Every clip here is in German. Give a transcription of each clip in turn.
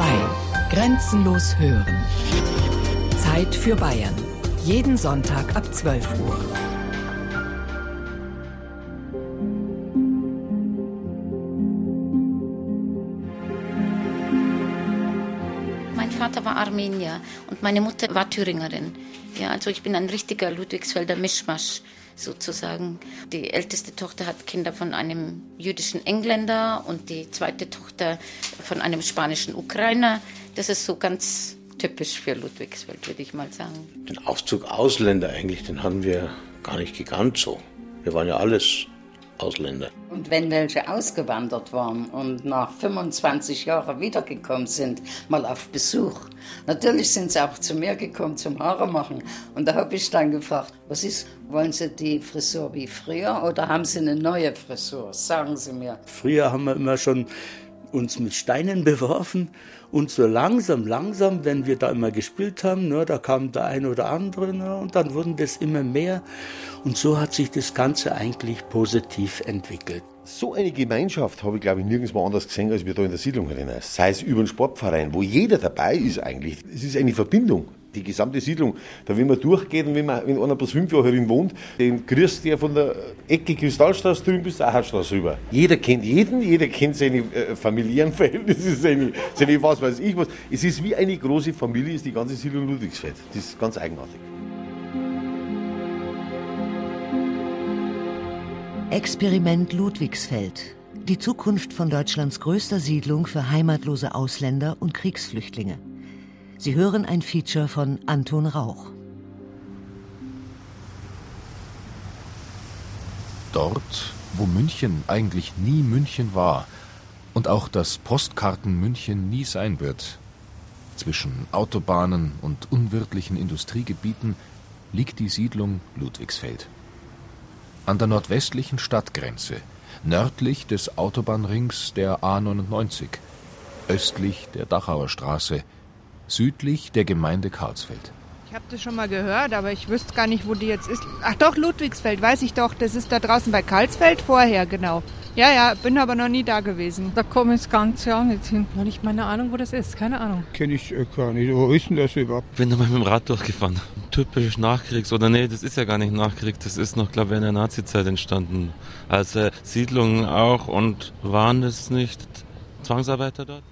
2. Grenzenlos hören. Zeit für Bayern. Jeden Sonntag ab 12 Uhr. Mein Vater war Armenier und meine Mutter war Thüringerin. Ja, also ich bin ein richtiger Ludwigsfelder Mischmasch sozusagen. Die älteste Tochter hat Kinder von einem jüdischen Engländer und die zweite Tochter von einem spanischen Ukrainer. Das ist so ganz typisch für Ludwigsfeld, würde ich mal sagen. Den Aufzug Ausländer eigentlich, den haben wir gar nicht gekannt so. Wir waren ja alles Ausländer. Und wenn welche ausgewandert waren und nach 25 Jahren wiedergekommen sind, mal auf Besuch, natürlich sind sie auch zu mir gekommen zum Haare machen. Und da habe ich dann gefragt, was ist, wollen Sie die Frisur wie früher oder haben Sie eine neue Frisur? Sagen Sie mir. Früher haben wir immer schon uns mit Steinen beworfen und so langsam, langsam, wenn wir da immer gespielt haben, ne, da kam der eine oder andere ne, und dann wurden das immer mehr und so hat sich das Ganze eigentlich positiv entwickelt. So eine Gemeinschaft habe ich, glaube ich, nirgendwo anders gesehen, als wir da in der Siedlung drinnen. Sei es über den Sportverein, wo jeder dabei ist eigentlich. Es ist eine Verbindung die gesamte Siedlung. Da, wenn man durchgeht und wenn, man, wenn einer bloß fünf Jahre herin wohnt, den grüßt der von der Ecke Kristallstraße drüben bis zur Acherstraße rüber. Jeder kennt jeden, jeder kennt seine äh, familiären Verhältnisse, seine, seine was weiß ich was. Es ist wie eine große Familie, ist die ganze Siedlung Ludwigsfeld. Das ist ganz eigenartig. Experiment Ludwigsfeld. Die Zukunft von Deutschlands größter Siedlung für heimatlose Ausländer und Kriegsflüchtlinge. Sie hören ein Feature von Anton Rauch. Dort, wo München eigentlich nie München war und auch das Postkarten München nie sein wird, zwischen Autobahnen und unwirtlichen Industriegebieten liegt die Siedlung Ludwigsfeld. An der nordwestlichen Stadtgrenze, nördlich des Autobahnrings der A 99, östlich der Dachauer Straße, südlich der Gemeinde Karlsfeld. Ich habe das schon mal gehört, aber ich wüsste gar nicht, wo die jetzt ist. Ach doch, Ludwigsfeld, weiß ich doch. Das ist da draußen bei Karlsfeld vorher, genau. Ja, ja, bin aber noch nie da gewesen. Da komme ich das ganze Jahr nicht hin. Noch nicht meine Ahnung, wo das ist. Keine Ahnung. Kenne ich äh, gar nicht. Wo ist denn das überhaupt? Bin da mal mit dem Rad durchgefahren. Typisch Nachkriegs. Oder nee, das ist ja gar nicht Nachkrieg. Das ist noch, glaube ich, in der Nazizeit entstanden. Also Siedlungen auch. Und waren es nicht Zwangsarbeiter dort?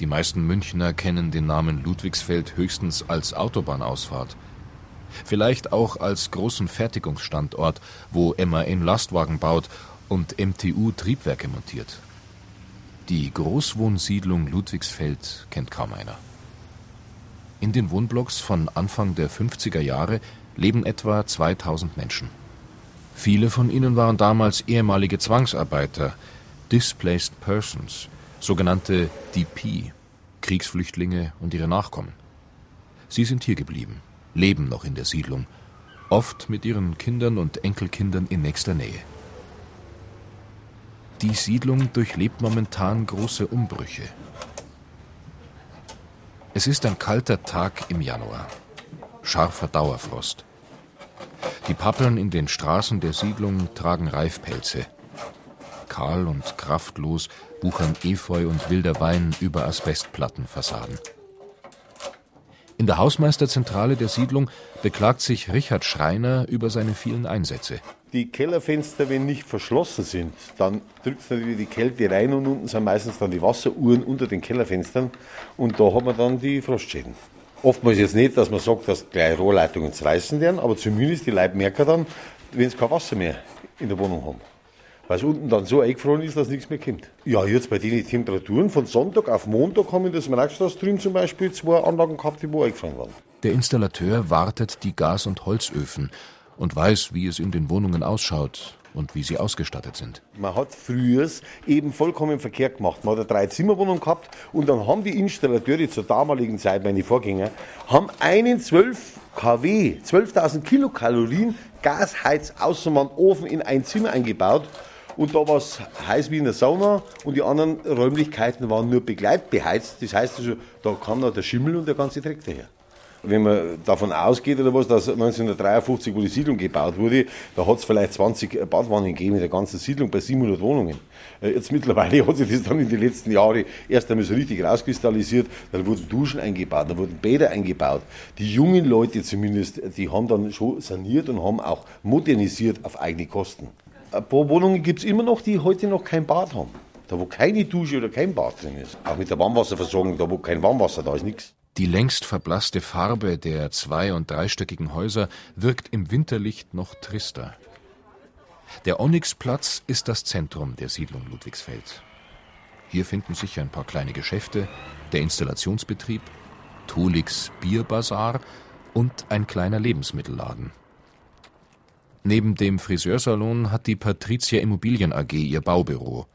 Die meisten Münchner kennen den Namen Ludwigsfeld höchstens als Autobahnausfahrt. Vielleicht auch als großen Fertigungsstandort, wo MAN Lastwagen baut und MTU Triebwerke montiert. Die Großwohnsiedlung Ludwigsfeld kennt kaum einer. In den Wohnblocks von Anfang der 50er Jahre leben etwa 2000 Menschen. Viele von ihnen waren damals ehemalige Zwangsarbeiter, Displaced Persons, sogenannte DP, Kriegsflüchtlinge und ihre Nachkommen. Sie sind hier geblieben, leben noch in der Siedlung, oft mit ihren Kindern und Enkelkindern in nächster Nähe. Die Siedlung durchlebt momentan große Umbrüche. Es ist ein kalter Tag im Januar. Scharfer Dauerfrost. Die Pappeln in den Straßen der Siedlung tragen Reifpelze. Kahl und kraftlos wuchern Efeu und wilder Wein über Asbestplattenfassaden. In der Hausmeisterzentrale der Siedlung beklagt sich Richard Schreiner über seine vielen Einsätze. Die Kellerfenster, wenn nicht verschlossen sind, dann drückt natürlich die Kälte rein und unten sind meistens dann die Wasseruhren unter den Kellerfenstern und da hat man dann die Frostschäden. Oftmals jetzt nicht, dass man sagt, dass gleich Rohrleitungen zerreißen werden, aber zumindest die Leute merken dann, wenn sie kein Wasser mehr in der Wohnung haben weil es unten dann so eingefroren ist, dass nichts mehr kommt. Ja, jetzt bei den Temperaturen von Sonntag auf Montag haben wir in der Smaragdstraße drüben zum Beispiel zwei Anlagen gehabt, die wo eingefroren waren. Der Installateur wartet die Gas- und Holzöfen und weiß, wie es in den Wohnungen ausschaut und wie sie ausgestattet sind. Man hat früher eben vollkommen verkehrt gemacht. Man hat eine Drei-Zimmer-Wohnung gehabt und dann haben die Installateure zur damaligen Zeit, meine Vorgänger, haben einen 12 kW, 12.000 Kilokalorien Gasheizaußenwandofen in ein Zimmer eingebaut und da war es heiß wie in der Sauna und die anderen Räumlichkeiten waren nur begleitbeheizt. Das heißt also, da kam noch der Schimmel und der ganze Dreck daher. Wenn man davon ausgeht oder was, dass 1953, wo die Siedlung gebaut wurde, da hat es vielleicht 20 Badwannen gegeben in der ganzen Siedlung bei 700 Wohnungen. Äh, jetzt mittlerweile hat sich das dann in den letzten Jahren erst einmal so richtig rauskristallisiert. Dann wurden Duschen eingebaut, da wurden Bäder eingebaut. Die jungen Leute zumindest, die haben dann schon saniert und haben auch modernisiert auf eigene Kosten. Ein paar Wohnungen gibt es immer noch, die heute noch kein Bad haben. Da wo keine Dusche oder kein Bad drin ist. Auch mit der Warmwasserversorgung, da wo kein Warmwasser da ist, nichts. Die längst verblasste Farbe der zwei- und dreistöckigen Häuser wirkt im Winterlicht noch trister. Der Onyxplatz ist das Zentrum der Siedlung Ludwigsfeld. Hier finden sich ein paar kleine Geschäfte, der Installationsbetrieb, Tolix Bierbazar und ein kleiner Lebensmittelladen. Neben dem Friseursalon hat die Patricia Immobilien AG ihr Baubüro.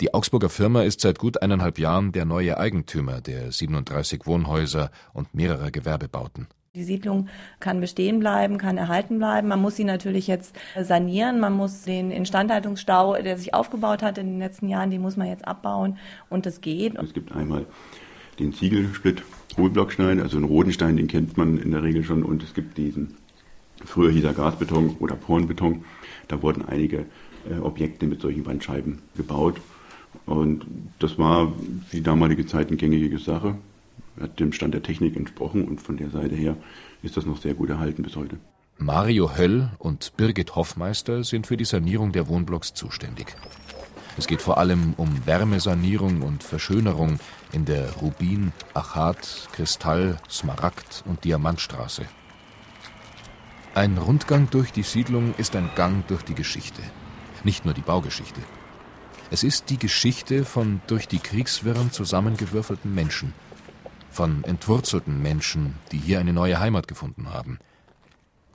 Die Augsburger Firma ist seit gut eineinhalb Jahren der neue Eigentümer der 37 Wohnhäuser und mehrerer Gewerbebauten. Die Siedlung kann bestehen bleiben, kann erhalten bleiben. Man muss sie natürlich jetzt sanieren. Man muss den Instandhaltungsstau, der sich aufgebaut hat in den letzten Jahren, den muss man jetzt abbauen und das geht. Es gibt einmal den Ziegelsplit, Hohlblockstein, also einen roten Stein, den kennt man in der Regel schon und es gibt diesen, früher hieß er Gasbeton oder Pornbeton. Da wurden einige äh, Objekte mit solchen Wandscheiben gebaut und das war für die damalige Zeit eine gängige Sache, hat dem Stand der Technik entsprochen und von der Seite her ist das noch sehr gut erhalten bis heute. Mario Höll und Birgit Hoffmeister sind für die Sanierung der Wohnblocks zuständig. Es geht vor allem um Wärmesanierung und Verschönerung in der Rubin, Achat, Kristall, Smaragd und Diamantstraße. Ein Rundgang durch die Siedlung ist ein Gang durch die Geschichte, nicht nur die Baugeschichte. Es ist die Geschichte von durch die Kriegswirren zusammengewürfelten Menschen, von entwurzelten Menschen, die hier eine neue Heimat gefunden haben.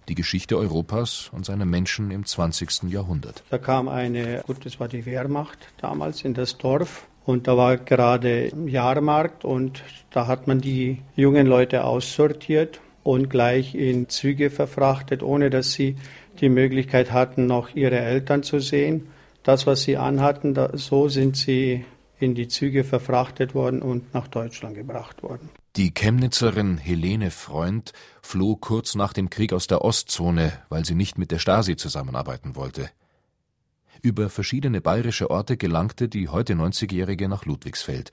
Die Geschichte Europas und seiner Menschen im 20. Jahrhundert. Da kam eine, gut, das war die Wehrmacht damals in das Dorf und da war gerade Jahrmarkt und da hat man die jungen Leute aussortiert und gleich in Züge verfrachtet, ohne dass sie die Möglichkeit hatten, noch ihre Eltern zu sehen das, was sie anhatten, da, so sind sie in die Züge verfrachtet worden und nach Deutschland gebracht worden. Die Chemnitzerin Helene Freund floh kurz nach dem Krieg aus der Ostzone, weil sie nicht mit der Stasi zusammenarbeiten wollte. Über verschiedene bayerische Orte gelangte die heute 90-Jährige nach Ludwigsfeld,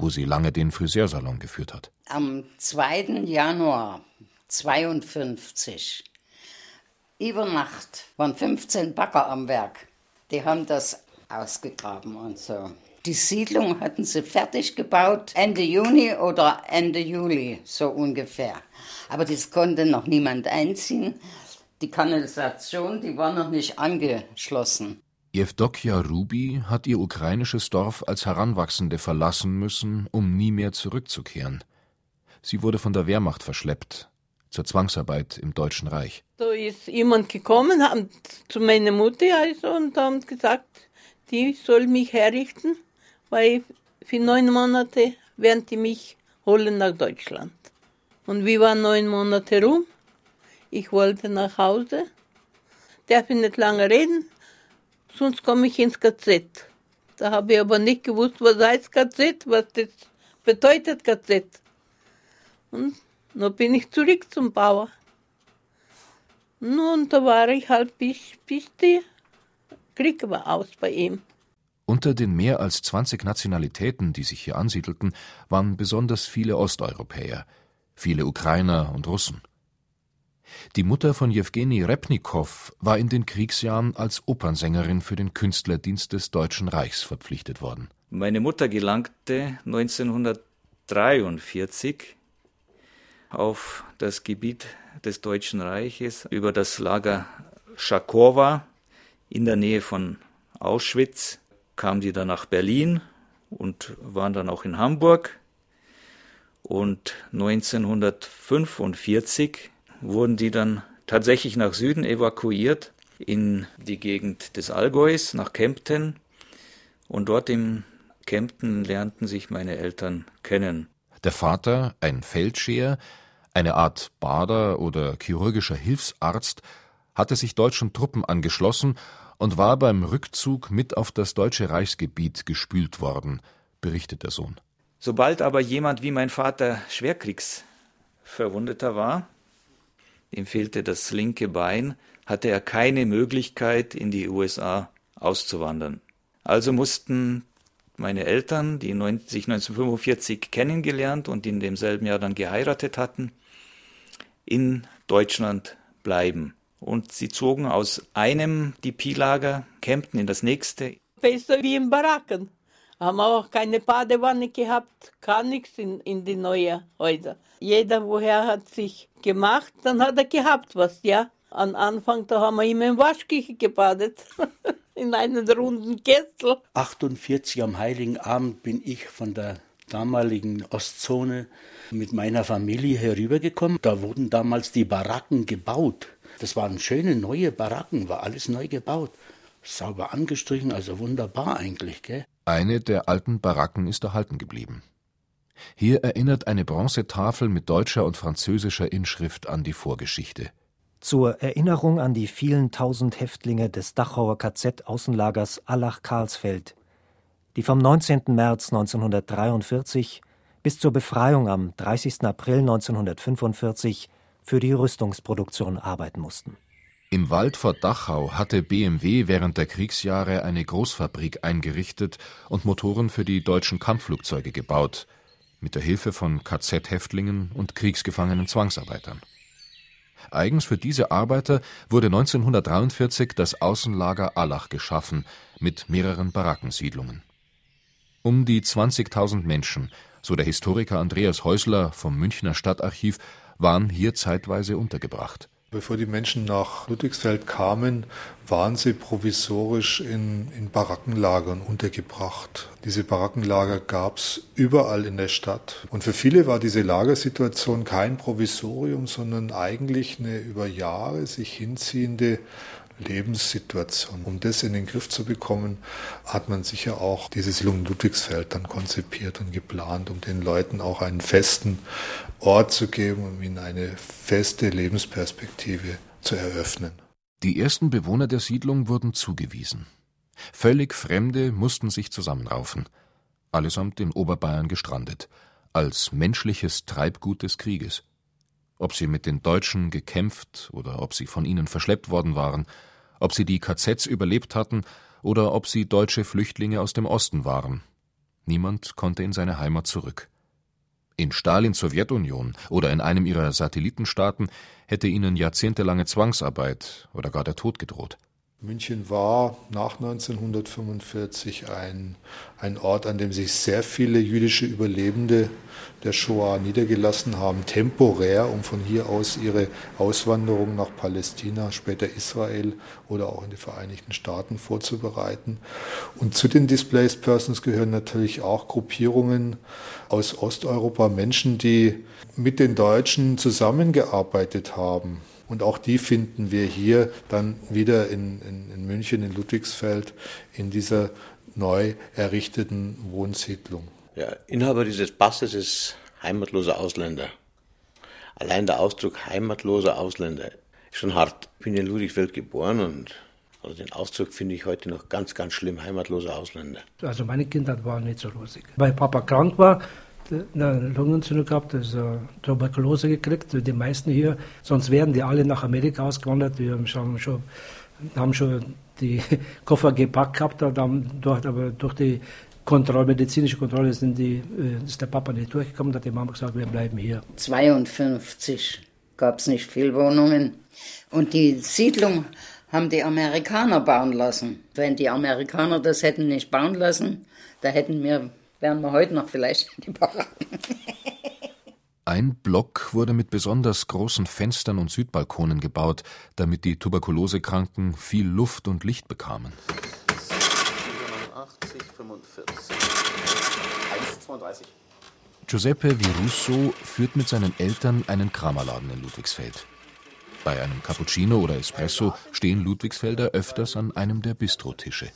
wo sie lange den Friseursalon geführt hat. Am 2. Januar 52, über Nacht, waren 15 Bagger am Werk. Die haben das ausgegraben und so. Die Siedlung hatten sie fertig gebaut Ende Juni oder Ende Juli, so ungefähr. Aber das konnte noch niemand einziehen. Die Kanalisation, die war noch nicht angeschlossen. Jewdokja Rubi hat ihr ukrainisches Dorf als Heranwachsende verlassen müssen, um nie mehr zurückzukehren. Sie wurde von der Wehrmacht verschleppt, zur Zwangsarbeit im Deutschen Reich. Da ist jemand gekommen haben, zu meiner Mutter also, und haben gesagt, die soll mich herrichten, weil für neun Monate werden die mich holen nach Deutschland. Und wie waren neun Monate rum? Ich wollte nach Hause, darf ich nicht lange reden, sonst komme ich ins KZ. Da habe ich aber nicht gewusst, was heißt KZ, was das bedeutet KZ. Und dann bin ich zurück zum Bauer. Nun, da war ich halt bis, bis der Krieg war aus bei ihm. Unter den mehr als 20 Nationalitäten, die sich hier ansiedelten, waren besonders viele Osteuropäer, viele Ukrainer und Russen. Die Mutter von Jewgeni Repnikow war in den Kriegsjahren als Opernsängerin für den Künstlerdienst des Deutschen Reichs verpflichtet worden. Meine Mutter gelangte 1943 auf das Gebiet des Deutschen Reiches über das Lager Schakowa in der Nähe von Auschwitz, kam die dann nach Berlin und waren dann auch in Hamburg. Und 1945 wurden die dann tatsächlich nach Süden evakuiert, in die Gegend des Allgäus, nach Kempten. Und dort in Kempten lernten sich meine Eltern kennen. Der Vater, ein Feldscheer, eine Art Bader oder chirurgischer Hilfsarzt, hatte sich deutschen Truppen angeschlossen und war beim Rückzug mit auf das deutsche Reichsgebiet gespült worden, berichtet der Sohn. Sobald aber jemand wie mein Vater Schwerkriegs Verwundeter war, ihm fehlte das linke Bein, hatte er keine Möglichkeit, in die USA auszuwandern. Also mussten meine Eltern, die sich 1945 kennengelernt und in demselben Jahr dann geheiratet hatten, in Deutschland bleiben. Und sie zogen aus einem DP-Lager, campten in das nächste. Besser wie in Baracken. Haben auch keine Badewanne gehabt, gar nichts in, in die neuen Häuser. Jeder, woher hat sich gemacht, dann hat er gehabt was, ja. Am Anfang, da haben wir immer im Waschküche gebadet. in einen runden Kessel. 48 am Heiligen Abend bin ich von der damaligen Ostzone mit meiner Familie herübergekommen. Da wurden damals die Baracken gebaut. Das waren schöne neue Baracken, war alles neu gebaut. Sauber angestrichen, also wunderbar eigentlich, gell? Eine der alten Baracken ist erhalten geblieben. Hier erinnert eine Bronzetafel mit deutscher und französischer Inschrift an die Vorgeschichte. Zur Erinnerung an die vielen tausend Häftlinge des Dachauer KZ-Außenlagers Allach-Karlsfeld, die vom 19. März 1943 bis zur Befreiung am 30. April 1945 für die Rüstungsproduktion arbeiten mussten. Im Wald vor Dachau hatte BMW während der Kriegsjahre eine Großfabrik eingerichtet und Motoren für die deutschen Kampfflugzeuge gebaut, mit der Hilfe von KZ-Häftlingen und kriegsgefangenen Zwangsarbeitern. Eigens für diese Arbeiter wurde 1943 das Außenlager Allach geschaffen, mit mehreren Barackensiedlungen. Um die 20.000 Menschen, so der Historiker Andreas Häusler vom Münchner Stadtarchiv, waren hier zeitweise untergebracht. Bevor die Menschen nach Ludwigsfeld kamen, waren sie provisorisch in, in Barackenlagern untergebracht. Diese Barackenlager gab es überall in der Stadt. Und für viele war diese Lagersituation kein Provisorium, sondern eigentlich eine über Jahre sich hinziehende Lebenssituation. Um das in den Griff zu bekommen, hat man sicher auch dieses Siedlung Ludwigsfeld dann konzipiert und geplant, um den Leuten auch einen festen Ort zu geben, um ihnen eine feste Lebensperspektive zu eröffnen. Die ersten Bewohner der Siedlung wurden zugewiesen. Völlig Fremde mussten sich zusammenraufen, allesamt in Oberbayern gestrandet, als menschliches Treibgut des Krieges. Ob sie mit den Deutschen gekämpft oder ob sie von ihnen verschleppt worden waren, ob sie die KZs überlebt hatten oder ob sie deutsche Flüchtlinge aus dem Osten waren. Niemand konnte in seine Heimat zurück. In Stalins Sowjetunion oder in einem ihrer Satellitenstaaten hätte ihnen jahrzehntelange Zwangsarbeit oder gar der Tod gedroht. München war nach 1945 ein, ein Ort, an dem sich sehr viele jüdische Überlebende der Shoah niedergelassen haben, temporär, um von hier aus ihre Auswanderung nach Palästina, später Israel oder auch in die Vereinigten Staaten vorzubereiten. Und zu den Displaced Persons gehören natürlich auch Gruppierungen aus Osteuropa, Menschen, die mit den Deutschen zusammengearbeitet haben und auch die finden wir hier dann wieder in, in, in München, in Ludwigsfeld, in dieser neu errichteten Wohnsiedlung. Ja, Inhaber dieses Passes ist heimatloser Ausländer. Allein der Ausdruck heimatloser Ausländer ist schon hart. Ich bin in Ludwigsfeld geboren und also den Ausdruck finde ich heute noch ganz, ganz schlimm, heimatloser Ausländer. Also meine Kindheit war nicht so lustig. Weil Papa krank war, eine Lungenentzündung gehabt, also Tuberkulose gekriegt, die meisten hier. Sonst wären die alle nach Amerika ausgewandert. Wir haben schon, haben schon die Koffer gepackt gehabt, dort, aber durch die Kontrolle, medizinische Kontrolle sind die, äh, ist der Papa nicht durchgekommen, hat die Mama gesagt, wir bleiben hier. 52 gab es nicht viel Wohnungen. Und die Siedlung haben die Amerikaner bauen lassen. Wenn die Amerikaner das hätten nicht bauen lassen, da hätten wir wären wir heute noch vielleicht in die Baracken. Ein Block wurde mit besonders großen Fenstern und Südbalkonen gebaut, damit die Tuberkulosekranken viel Luft und Licht bekamen. 87, 45, 1,32. Giuseppe Virusso führt mit seinen Eltern einen Kramerladen in Ludwigsfeld. Bei einem Cappuccino oder Espresso stehen Ludwigsfelder öfters an einem der Bistrotische.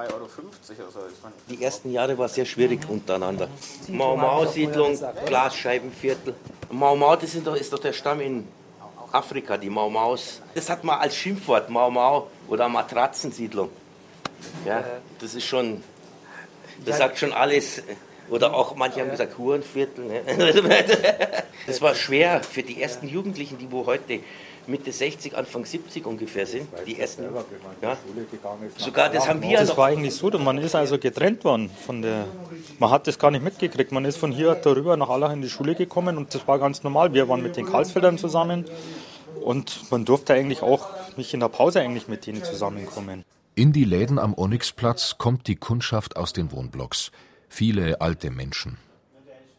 2,50 Euro oder so. Die ersten Jahre war sehr schwierig untereinander. Mau-Mau-Siedlung, Glasscheibenviertel. Mau-Mau, das ist doch, ist doch der Stamm in Afrika, die Mau-Maus. Das hat man als Schimpfwort, Mau-Mau oder Matratzensiedlung. Ja, das ist schon, das sagt schon alles, Oder auch manche haben gesagt Hurenviertel. Ne? Das war schwer für die ersten Jugendlichen, die wo heute Mitte 60, Anfang 70 ungefähr sind. Die ersten. Ja. Sogar das haben wir Das noch. war eigentlich so, man ist also getrennt worden von der. Man hat das gar nicht mitgekriegt. Man ist von hier darüber nach Allach in die Schule gekommen und das war ganz normal. Wir waren mit den Karlsfeldern zusammen und man durfte eigentlich auch nicht in der Pause eigentlich mit denen zusammenkommen. In die Läden am Onyxplatz kommt die Kundschaft aus den Wohnblocks. Viele alte Menschen.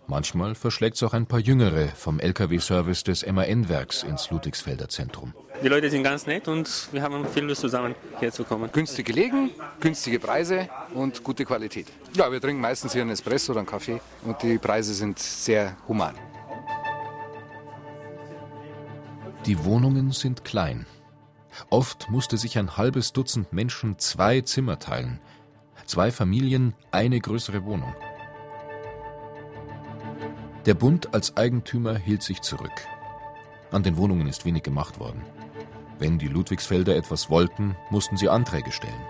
Manchmal verschlägt es auch ein paar Jüngere vom Lkw-Service des MAN-Werks ins Ludwigsfelder Zentrum. Die Leute sind ganz nett und wir haben viel Lust zusammen herzukommen. Günstig gelegen, günstige Preise und gute Qualität. Ja, wir trinken meistens hier einen Espresso oder einen Kaffee und die Preise sind sehr human. Die Wohnungen sind klein. Oft musste sich ein halbes Dutzend Menschen zwei Zimmer teilen. Zwei Familien, eine größere Wohnung. Der Bund als Eigentümer hielt sich zurück. An den Wohnungen ist wenig gemacht worden. Wenn die Ludwigsfelder etwas wollten, mussten sie Anträge stellen.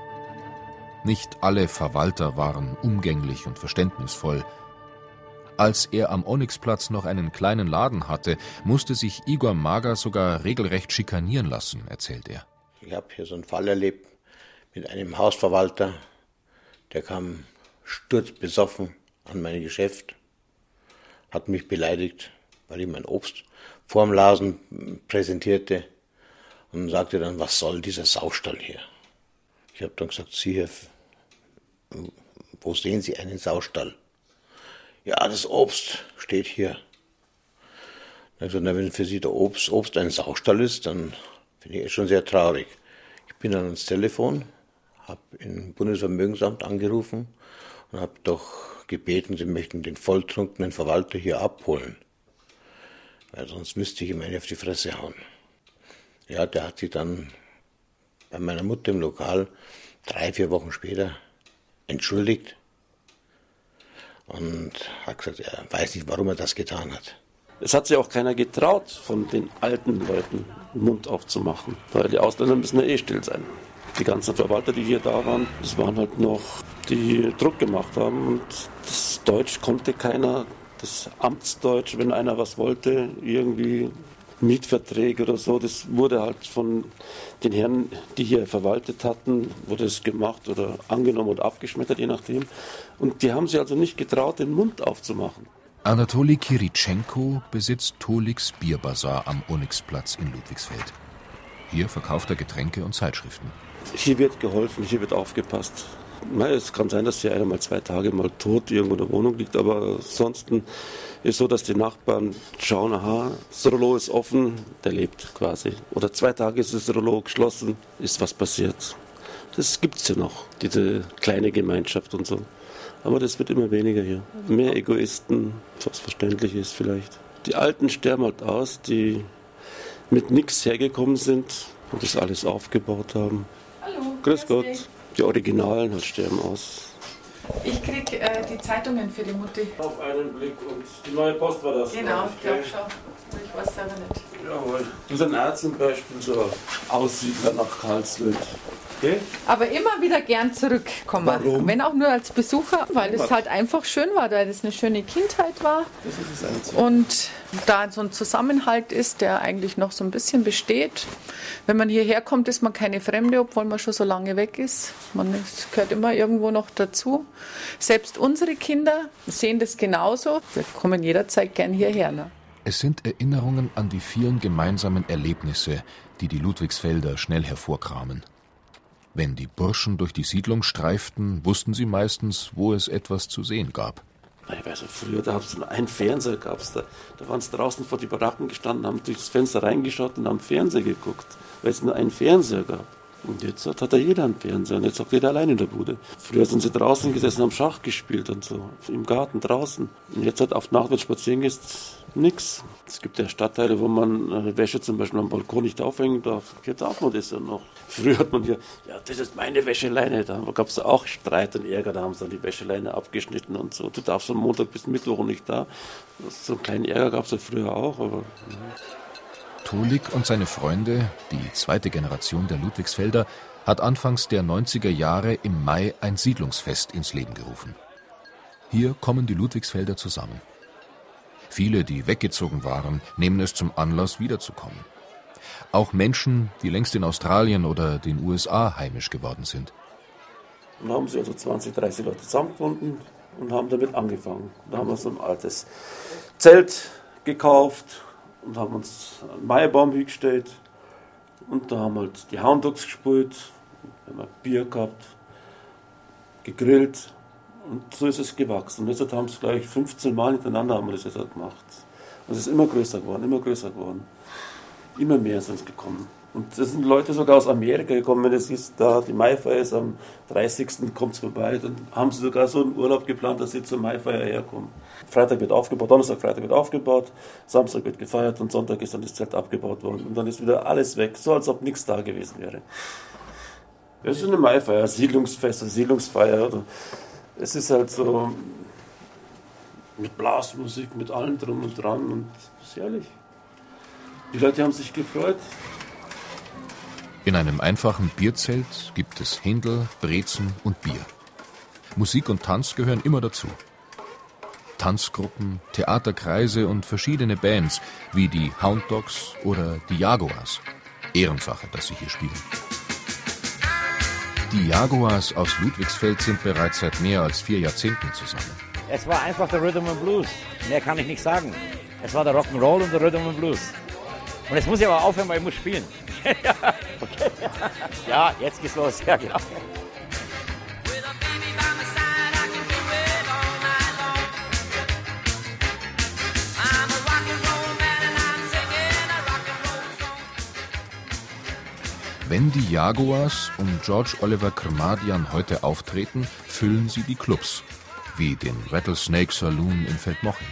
Nicht alle Verwalter waren umgänglich und verständnisvoll. Als er am Onyxplatz noch einen kleinen Laden hatte, musste sich Igor Mager sogar regelrecht schikanieren lassen, erzählt er. Ich habe hier so einen Fall erlebt mit einem Hausverwalter, der kam sturzbesoffen an mein Geschäft, hat mich beleidigt, weil ich mein Obst vorm Laden präsentierte und sagte dann, was soll dieser Saustall hier? Ich habe dann gesagt, Sie, Herr, wo sehen Sie einen Saustall? Ja, das Obst steht hier. Dann gesagt, na, wenn für Sie der Obst, Obst ein Saustall ist, dann finde ich es schon sehr traurig. Ich bin dann ans Telefon, habe im Bundesvermögensamt angerufen und habe doch gebeten, sie möchten den volltrunkenen Verwalter hier abholen. Weil sonst müsste ich ihm eine auf die Fresse hauen. Ja, der hat sich dann bei meiner Mutter im Lokal drei, vier Wochen später entschuldigt und hat gesagt, er weiß nicht, warum er das getan hat. Es hat sich auch keiner getraut, von den alten Leuten Mund aufzumachen, weil die Ausländer müssen ja eh still sein. Die ganzen Verwalter, die hier da waren, das waren halt noch, die Druck gemacht haben und das Deutsch konnte keiner, das Amtsdeutsch, wenn einer was wollte, irgendwie Mietverträge oder so, das wurde halt von den Herren, die hier verwaltet hatten, wurde es gemacht oder angenommen oder abgeschmettert, je nachdem. Und die haben sich also nicht getraut, den Mund aufzumachen. Anatoli Kiritschenko besitzt Toliks Bierbazar am Onyxplatz in Ludwigsfeld. Hier verkauft er Getränke und Zeitschriften. Hier wird geholfen, hier wird aufgepasst. Es kann sein, dass hier einer mal zwei Tage mal tot irgendwo in der Wohnung liegt, aber ansonsten ist so, dass die Nachbarn schauen, aha, das Rollo ist offen, der lebt quasi. Oder zwei Tage ist das Rollo geschlossen, ist was passiert. Das gibt es ja noch, diese kleine Gemeinschaft und so. Aber das wird immer weniger hier. Mehr Egoisten, was verständlich ist vielleicht. Die Alten sterben halt aus, die mit nichts hergekommen sind und das alles aufgebaut haben. Hallo. Grüß Gott. Die Originalen halt sterben aus. Ich krieg äh, die Zeitungen für die Mutti. Auf einen Blick und die neue Post war das. Genau, ich glaube schon. Ich weiß selber nicht. Jawohl. Unser Arzt zum Beispiel so Aussiedler nach Karlsruhe. Okay? Aber immer wieder gern zurückkommen. Warum? Wenn auch nur als Besucher, weil es halt einfach schön war, weil es eine schöne Kindheit war. Das ist das Einzige. Und da so ein Zusammenhalt ist, der eigentlich noch so ein bisschen besteht. Wenn man hierher kommt, ist man keine Fremde, obwohl man schon so lange weg ist. Man ist, gehört immer irgendwo noch dazu. Selbst unsere Kinder sehen das genauso. Wir kommen jederzeit gern hierher. Ne? Es sind Erinnerungen an die vielen gemeinsamen Erlebnisse, die die Ludwigsfelder schnell hervorkramen. Wenn die Burschen durch die Siedlung streiften, wussten sie meistens, wo es etwas zu sehen gab. Ich weiß nicht, früher, da nur einen Fernseher gab's da. Da waren sie draußen vor die Baracken gestanden, haben durchs Fenster reingeschaut und haben Fernseher geguckt, weil es nur einen Fernseher gab. Und jetzt hat, ja jeder einen Fernseher und jetzt hockt jeder allein in der Bude. Früher sind sie draußen gesessen, haben Schach gespielt und so, im Garten draußen. Und jetzt hat auf Nacht, wenn du spazieren gehst, nix. Es gibt ja Stadtteile, wo man äh, Wäsche zum Beispiel am Balkon nicht aufhängen darf. Hier darf man das ja noch. Früher hat man ja, ja, das ist meine Wäscheleine. Da gab es auch Streit und Ärger, da haben sie dann die Wäscheleine abgeschnitten und so. Du darfst von Montag bis Mittwoch nicht da. So einen kleinen Ärger gab es ja früher auch, aber. Ja. Tolik und seine Freunde, die zweite Generation der Ludwigsfelder, hat anfangs der 90er Jahre im Mai ein Siedlungsfest ins Leben gerufen. Hier kommen die Ludwigsfelder zusammen. Viele, die weggezogen waren, nehmen es zum Anlass, wiederzukommen. Auch Menschen, die längst in Australien oder den USA heimisch geworden sind. Dann haben sie also 20, 30 Leute zusammengefunden und haben damit angefangen. Da haben wir so ein altes Zelt gekauft und haben uns einen Maibaum hingestellt. Und da haben halt die Hound Dogs gespielt, haben wir Bier gehabt, gegrillt und so ist es gewachsen. Und jetzt haben es gleich 15 Mal hintereinander haben wir das gemacht. Und es ist immer größer geworden, immer größer geworden. Immer mehr sind es gekommen. Und es sind Leute sogar aus Amerika gekommen, wenn es ist, da die Maifeier ist, am 30. kommt es vorbei, dann haben sie sogar so einen Urlaub geplant, dass sie zur Maifeier herkommen. Freitag wird aufgebaut, Donnerstag, Freitag wird aufgebaut, Samstag wird gefeiert und Sonntag ist dann das Zelt abgebaut worden. Und dann ist wieder alles weg, so als ob nichts da gewesen wäre. Es ist eine Maifeier, Siedlungsfest, Siedlungsfeier. Oder es ist halt so mit Blasmusik, mit allem drum und dran und es ist herrlich. Die Leute haben sich gefreut. In einem einfachen Bierzelt gibt es Händel, Brezen und Bier. Musik und Tanz gehören immer dazu. Tanzgruppen, Theaterkreise und verschiedene Bands wie die Hound Dogs oder die Jaguars. Ehrensache, dass sie hier spielen. Die Jaguars aus Ludwigsfeld sind bereits seit mehr als vier Jahrzehnten zusammen. Es war einfach der Rhythm and Blues. Mehr kann ich nicht sagen. Es war der Rock'n'Roll und der Rhythm and Blues. Und jetzt muss ich aber aufhören, weil ich muss spielen. okay. Ja, jetzt geht's los. Ja, genau. Wenn die Jaguars um George Oliver Kermadian heute auftreten, füllen sie die Clubs, wie den Rattlesnake Saloon in Feldmoching.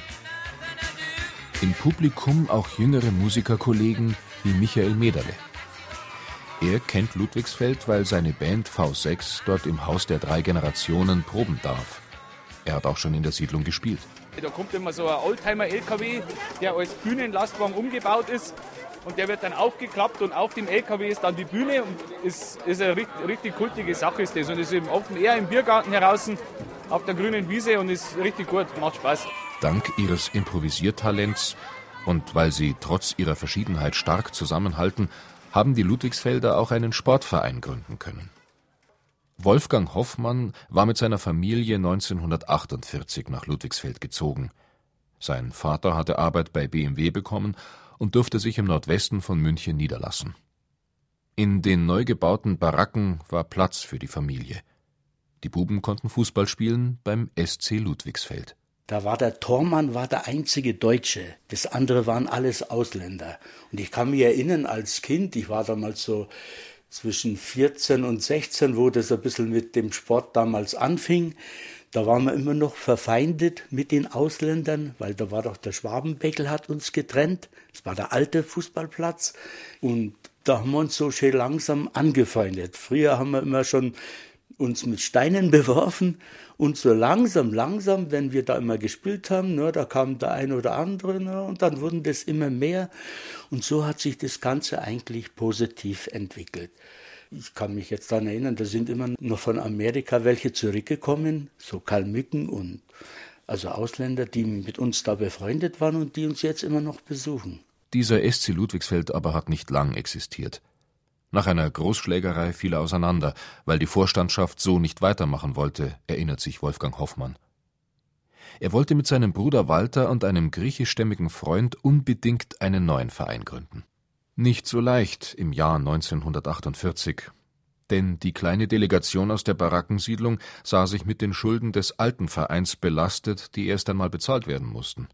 Im Publikum auch jüngere Musikerkollegen wie Michael Mederle. Er kennt Ludwigsfeld, weil seine Band V6 dort im Haus der drei Generationen proben darf. Er hat auch schon in der Siedlung gespielt. Da kommt immer so ein Oldtimer-LKW, der als Bühnenlastwagen umgebaut ist. Und der wird dann aufgeklappt und auf dem LKW ist dann die Bühne und ist, ist eine richtig, richtig kultige Sache ist das. Und ist im Open Air im Biergarten heraus auf der grünen Wiese und ist richtig gut, macht Spaß. Dank ihres Improvisiertalents und weil sie trotz ihrer Verschiedenheit stark zusammenhalten, haben die Ludwigsfelder auch einen Sportverein gründen können. Wolfgang Hoffmann war mit seiner Familie 1948 nach Ludwigsfeld gezogen. Sein Vater hatte Arbeit bei BMW bekommen und durfte sich im Nordwesten von München niederlassen. In den neu gebauten Baracken war Platz für die Familie. Die Buben konnten Fußball spielen beim SC Ludwigsfeld. Da war der Tormann war der einzige Deutsche. Das andere waren alles Ausländer. Und ich kann mich erinnern, als Kind, ich war damals so zwischen 14 und 16, wo das ein bisschen mit dem Sport damals anfing. Da waren wir immer noch verfeindet mit den Ausländern, weil da war doch der Schwabenbeckel hat uns getrennt. Das war der alte Fußballplatz. Und da haben wir uns so schön langsam angefreundet. Früher haben wir immer schon uns mit Steinen beworfen und so langsam, langsam, wenn wir da immer gespielt haben, ne, da kam der eine oder andere ne, und dann wurden das immer mehr und so hat sich das Ganze eigentlich positiv entwickelt. Ich kann mich jetzt daran erinnern, da sind immer noch von Amerika welche zurückgekommen, so Kalmücken und also Ausländer, die mit uns da befreundet waren und die uns jetzt immer noch besuchen. Dieser SC Ludwigsfeld aber hat nicht lang existiert. Nach einer Großschlägerei fiel er auseinander, weil die Vorstandschaft so nicht weitermachen wollte, erinnert sich Wolfgang Hoffmann. Er wollte mit seinem Bruder Walter und einem griechischstämmigen Freund unbedingt einen neuen Verein gründen. Nicht so leicht im Jahr 1948, denn die kleine Delegation aus der Barackensiedlung sah sich mit den Schulden des alten Vereins belastet, die erst einmal bezahlt werden mussten.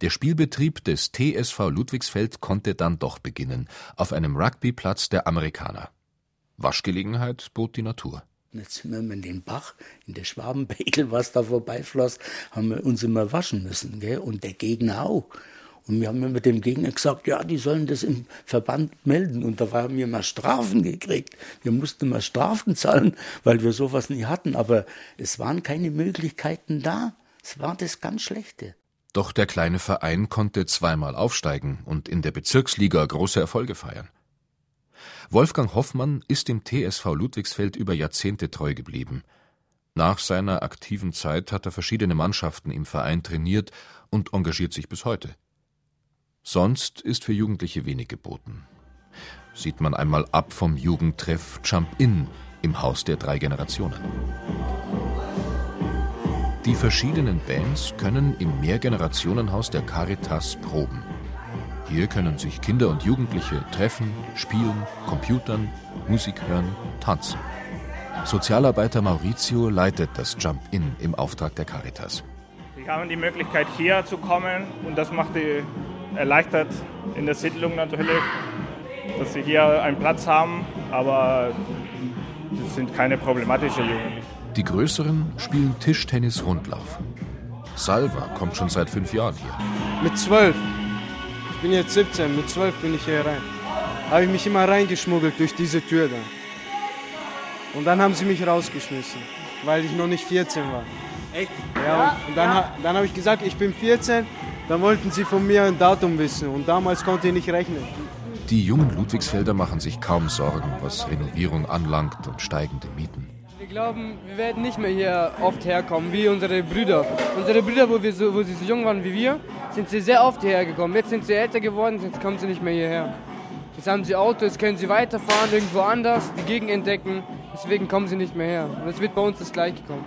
Der Spielbetrieb des TSV Ludwigsfeld konnte dann doch beginnen, auf einem Rugbyplatz der Amerikaner. Waschgelegenheit bot die Natur. Jetzt sind wir in den Bach, in der Schwabenbeckel, was da vorbeifloss, haben wir uns immer waschen müssen. Gell? Und der Gegner auch. Und wir haben immer dem Gegner gesagt, ja, die sollen das im Verband melden. Und da haben wir mal Strafen gekriegt. Wir mussten mal Strafen zahlen, weil wir sowas nie hatten. Aber es waren keine Möglichkeiten da. Es war das ganz Schlechte. Doch der kleine Verein konnte zweimal aufsteigen und in der Bezirksliga große Erfolge feiern. Wolfgang Hoffmann ist dem TSV Ludwigsfeld über Jahrzehnte treu geblieben. Nach seiner aktiven Zeit hat er verschiedene Mannschaften im Verein trainiert und engagiert sich bis heute. Sonst ist für Jugendliche wenig geboten. Sieht man einmal ab vom Jugendtreff Jump In im Haus der drei Generationen. Die verschiedenen Bands können im Mehrgenerationenhaus der Caritas proben. Hier können sich Kinder und Jugendliche treffen, spielen, computern, Musik hören, tanzen. Sozialarbeiter Maurizio leitet das Jump-In im Auftrag der Caritas. Sie haben die Möglichkeit, hier zu kommen und das macht die erleichtert in der Siedlung natürlich, dass sie hier einen Platz haben, aber das sind keine problematischen Jungen. Die Größeren spielen Tischtennis-Rundlauf. Salva kommt schon seit fünf Jahren hier. Mit zwölf. Ich bin jetzt 17, mit zwölf bin ich hier rein. Habe ich mich immer reingeschmuggelt durch diese Tür da. Und dann haben sie mich rausgeschmissen, weil ich noch nicht 14 war. Echt? Ja, und dann, ja. dann habe ich gesagt, ich bin 14. Dann wollten sie von mir ein Datum wissen und damals konnte ich nicht rechnen. Die jungen Ludwigsfelder machen sich kaum Sorgen, was Renovierung anlangt und steigende Mieten. Wir glauben, wir werden nicht mehr hier oft herkommen, wie unsere Brüder. Unsere Brüder, wo, wir so, wo sie so jung waren wie wir, sind sie sehr oft hierher gekommen. Jetzt sind sie älter geworden, jetzt kommen sie nicht mehr hierher. Jetzt haben sie Auto, jetzt können sie weiterfahren, irgendwo anders, die Gegend entdecken. Deswegen kommen sie nicht mehr her. Und es wird bei uns das Gleiche kommen.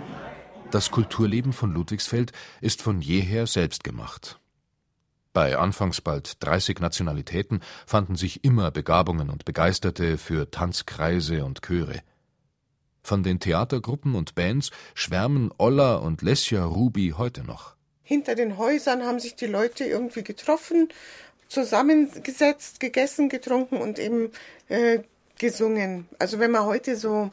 Das Kulturleben von Ludwigsfeld ist von jeher selbst gemacht. Bei anfangs bald 30 Nationalitäten fanden sich immer Begabungen und Begeisterte für Tanzkreise und Chöre. Von den Theatergruppen und Bands schwärmen Olla und Lesja Ruby heute noch. Hinter den Häusern haben sich die Leute irgendwie getroffen, zusammengesetzt, gegessen, getrunken und eben äh, gesungen. Also wenn man heute so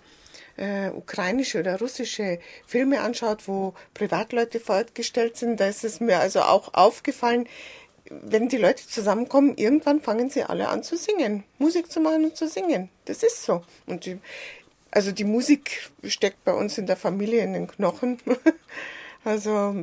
äh, ukrainische oder russische Filme anschaut, wo Privatleute fortgestellt sind, da ist es mir also auch aufgefallen, wenn die Leute zusammenkommen, irgendwann fangen sie alle an zu singen, Musik zu machen und zu singen. Das ist so. Und die, also die Musik steckt bei uns in der Familie in den Knochen. Also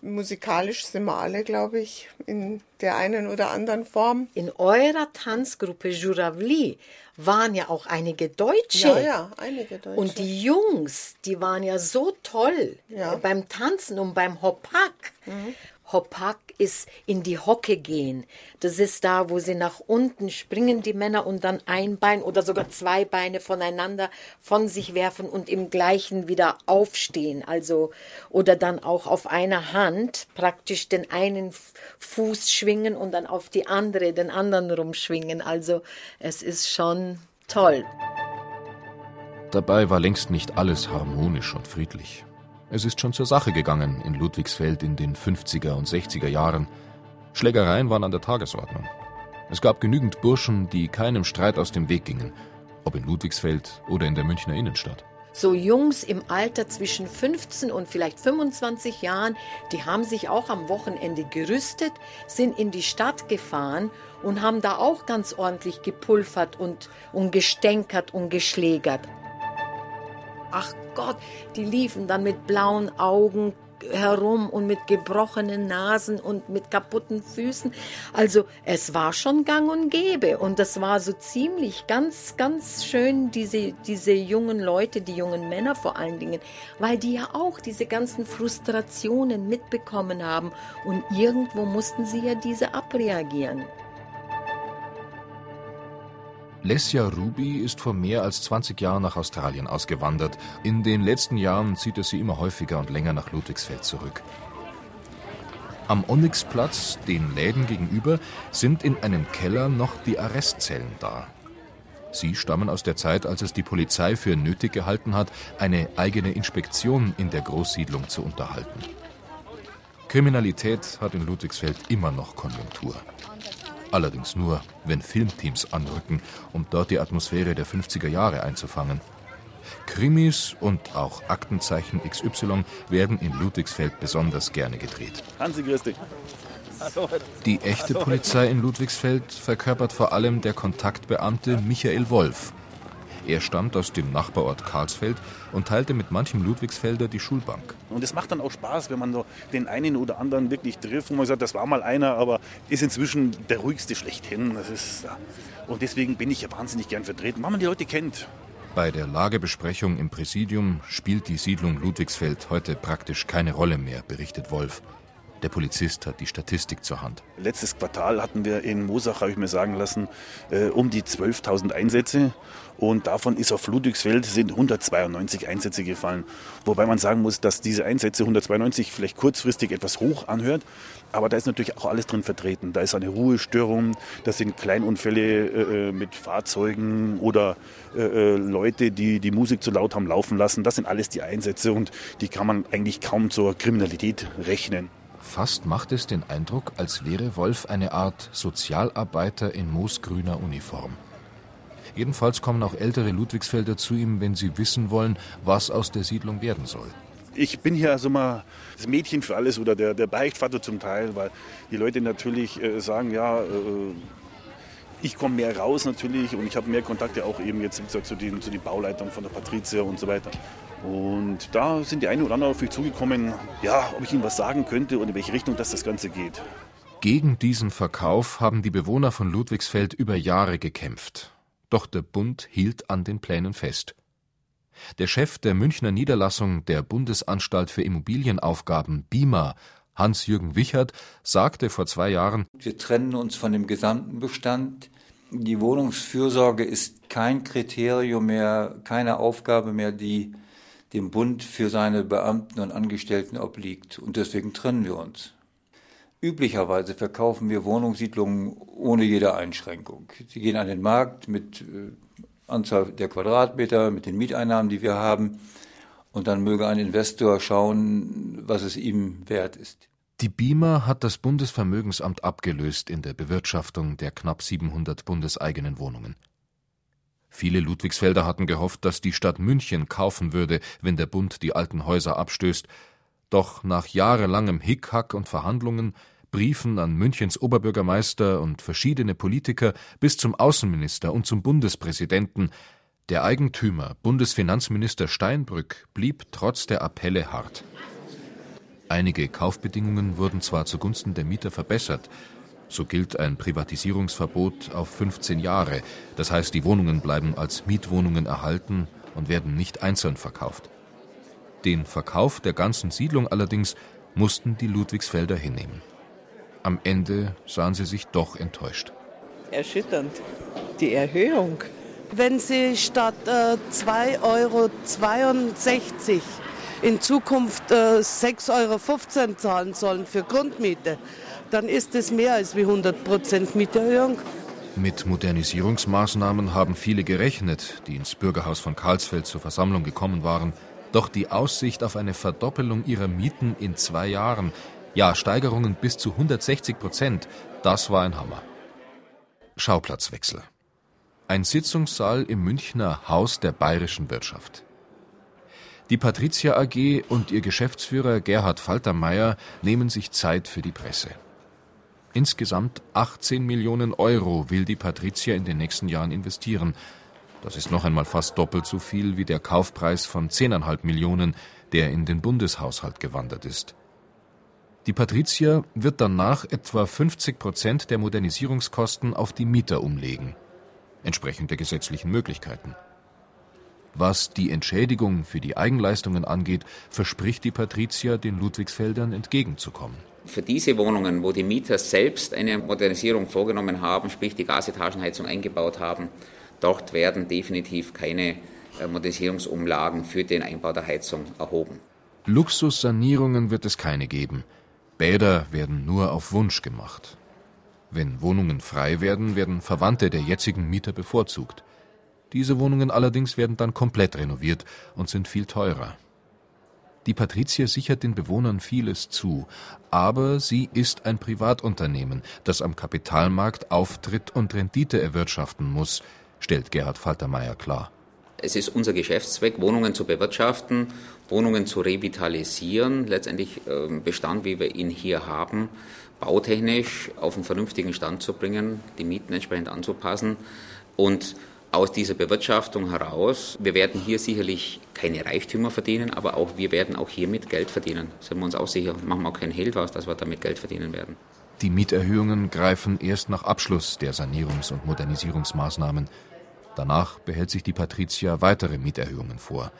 musikalisch sind wir alle, glaube ich, in der einen oder anderen Form. In eurer Tanzgruppe Juravli waren ja auch einige Deutsche. Ja, ja, einige Deutsche. Und die Jungs, die waren ja so toll ja. beim Tanzen und beim Hopak. Mhm. Hopak ist in die Hocke gehen. Das ist da, wo sie nach unten springen, die Männer, und dann ein Bein oder sogar zwei Beine voneinander von sich werfen und im gleichen wieder aufstehen. Also, oder dann auch auf einer Hand praktisch den einen Fuß schwingen und dann auf die andere, den anderen rumschwingen. Also, es ist schon toll. Dabei war längst nicht alles harmonisch und friedlich. Es ist schon zur Sache gegangen in Ludwigsfeld in den 50er und 60er Jahren. Schlägereien waren an der Tagesordnung. Es gab genügend Burschen, die keinem Streit aus dem Weg gingen, ob in Ludwigsfeld oder in der Münchner Innenstadt. So Jungs im Alter zwischen 15 und vielleicht 25 Jahren, die haben sich auch am Wochenende gerüstet, sind in die Stadt gefahren und haben da auch ganz ordentlich gepulvert und, und gestänkert und geschlägert ach Gott, die liefen dann mit blauen Augen herum und mit gebrochenen Nasen und mit kaputten Füßen. Also es war schon gang und gäbe und das war so ziemlich ganz, ganz schön, diese, diese jungen Leute, die jungen Männer vor allen Dingen, weil die ja auch diese ganzen Frustrationen mitbekommen haben und irgendwo mussten sie ja diese abreagieren. Lesja Ruby ist vor mehr als 20 Jahren nach Australien ausgewandert. In den letzten Jahren zieht er sie immer häufiger und länger nach Ludwigsfeld zurück. Am Onyxplatz, den Läden gegenüber, sind in einem Keller noch die Arrestzellen da. Sie stammen aus der Zeit, als es die Polizei für nötig gehalten hat, eine eigene Inspektion in der Großsiedlung zu unterhalten. Kriminalität hat in Ludwigsfeld immer noch Konjunktur. Allerdings nur, wenn Filmteams anrücken, um dort die Atmosphäre der 50er Jahre einzufangen. Krimis und auch Aktenzeichen XY werden in Ludwigsfeld besonders gerne gedreht. Hansi, grüß dich. Die echte Polizei in Ludwigsfeld verkörpert vor allem der Kontaktbeamte Michael Wolf, er stammt aus dem Nachbarort Karlsfeld und teilte mit manchem Ludwigsfelder die Schulbank. Und es macht dann auch Spaß, wenn man so den einen oder anderen wirklich trifft, wo man sagt, das war mal einer, aber ist inzwischen der ruhigste schlechthin. Das ist, und deswegen bin ich ja wahnsinnig gern vertreten, weil man die Leute kennt. Bei der Lagebesprechung im Präsidium spielt die Siedlung Ludwigsfeld heute praktisch keine Rolle mehr, berichtet Wolf. Der Polizist hat die Statistik zur Hand. Letztes Quartal hatten wir in Mosach, habe ich mir sagen lassen, äh, um die 12.000 Einsätze. Und davon ist auf Ludwigsfeld sind 192 Einsätze gefallen. Wobei man sagen muss, dass diese Einsätze 192 vielleicht kurzfristig etwas hoch anhört. Aber da ist natürlich auch alles drin vertreten. Da ist eine Ruhestörung, das sind Kleinunfälle äh, mit Fahrzeugen oder äh, äh, Leute, die die Musik zu laut haben laufen lassen. Das sind alles die Einsätze und die kann man eigentlich kaum zur Kriminalität rechnen. Fast macht es den Eindruck, als wäre Wolf eine Art Sozialarbeiter in moosgrüner Uniform. Jedenfalls kommen auch ältere Ludwigsfelder zu ihm, wenn sie wissen wollen, was aus der Siedlung werden soll. Ich bin hier also mal das Mädchen für alles oder der, der Beichtvater zum Teil, weil die Leute natürlich äh, sagen, ja, äh, ich komme mehr raus natürlich und ich habe mehr Kontakte auch eben jetzt zu, den, zu den Bauleitern von der Patrizia und so weiter. Und da sind die einen oder anderen auf mich zugekommen, ja, ob ich ihnen was sagen könnte und in welche Richtung das, das Ganze geht. Gegen diesen Verkauf haben die Bewohner von Ludwigsfeld über Jahre gekämpft. Doch der Bund hielt an den Plänen fest. Der Chef der Münchner Niederlassung der Bundesanstalt für Immobilienaufgaben BIMA, Hans-Jürgen Wichert, sagte vor zwei Jahren: Wir trennen uns von dem gesamten Bestand. Die Wohnungsfürsorge ist kein Kriterium mehr, keine Aufgabe mehr, die dem Bund für seine Beamten und Angestellten obliegt. Und deswegen trennen wir uns. Üblicherweise verkaufen wir Wohnungssiedlungen ohne jede Einschränkung. Sie gehen an den Markt mit äh, Anzahl der Quadratmeter, mit den Mieteinnahmen, die wir haben. Und dann möge ein Investor schauen, was es ihm wert ist. Die BIMA hat das Bundesvermögensamt abgelöst in der Bewirtschaftung der knapp 700 bundeseigenen Wohnungen. Viele Ludwigsfelder hatten gehofft, dass die Stadt München kaufen würde, wenn der Bund die alten Häuser abstößt. Doch nach jahrelangem Hickhack und Verhandlungen, Briefen an Münchens Oberbürgermeister und verschiedene Politiker bis zum Außenminister und zum Bundespräsidenten, der Eigentümer, Bundesfinanzminister Steinbrück, blieb trotz der Appelle hart. Einige Kaufbedingungen wurden zwar zugunsten der Mieter verbessert, so gilt ein Privatisierungsverbot auf 15 Jahre. Das heißt, die Wohnungen bleiben als Mietwohnungen erhalten und werden nicht einzeln verkauft. Den Verkauf der ganzen Siedlung allerdings mussten die Ludwigsfelder hinnehmen. Am Ende sahen sie sich doch enttäuscht. Erschütternd. Die Erhöhung. Wenn Sie statt äh, 2,62 Euro in Zukunft äh, 6,15 Euro zahlen sollen für Grundmiete, dann ist es mehr als wie 100 Prozent Mieterhöhung. Mit Modernisierungsmaßnahmen haben viele gerechnet, die ins Bürgerhaus von Karlsfeld zur Versammlung gekommen waren. Doch die Aussicht auf eine Verdoppelung ihrer Mieten in zwei Jahren, ja Steigerungen bis zu 160 Prozent, das war ein Hammer. Schauplatzwechsel. Ein Sitzungssaal im Münchner Haus der bayerischen Wirtschaft. Die Patrizia AG und ihr Geschäftsführer Gerhard Faltermeier nehmen sich Zeit für die Presse. Insgesamt 18 Millionen Euro will die Patrizia in den nächsten Jahren investieren. Das ist noch einmal fast doppelt so viel wie der Kaufpreis von 10,5 Millionen, der in den Bundeshaushalt gewandert ist. Die Patrizia wird danach etwa 50 Prozent der Modernisierungskosten auf die Mieter umlegen, entsprechend der gesetzlichen Möglichkeiten. Was die Entschädigung für die Eigenleistungen angeht, verspricht die Patrizia den Ludwigsfeldern entgegenzukommen. Für diese Wohnungen, wo die Mieter selbst eine Modernisierung vorgenommen haben, sprich die Gasetagenheizung eingebaut haben, dort werden definitiv keine äh, Modernisierungsumlagen für den Einbau der Heizung erhoben. Luxussanierungen wird es keine geben. Bäder werden nur auf Wunsch gemacht. Wenn Wohnungen frei werden, werden Verwandte der jetzigen Mieter bevorzugt. Diese Wohnungen allerdings werden dann komplett renoviert und sind viel teurer. Die Patrizia sichert den Bewohnern vieles zu, aber sie ist ein Privatunternehmen, das am Kapitalmarkt auftritt und Rendite erwirtschaften muss, stellt Gerhard Faltermeier klar. Es ist unser Geschäftszweck, Wohnungen zu bewirtschaften, Wohnungen zu revitalisieren, letztendlich ähm, Bestand, wie wir ihn hier haben, bautechnisch auf einen vernünftigen Stand zu bringen, die Mieten entsprechend anzupassen und aus dieser Bewirtschaftung heraus, wir werden hier sicherlich keine Reichtümer verdienen, aber auch wir werden auch hiermit Geld verdienen. Sind wir uns auch sicher, machen wir auch keinen Hehl draus, dass wir damit Geld verdienen werden. Die Mieterhöhungen greifen erst nach Abschluss der Sanierungs- und Modernisierungsmaßnahmen. Danach behält sich die Patricia weitere Mieterhöhungen vor.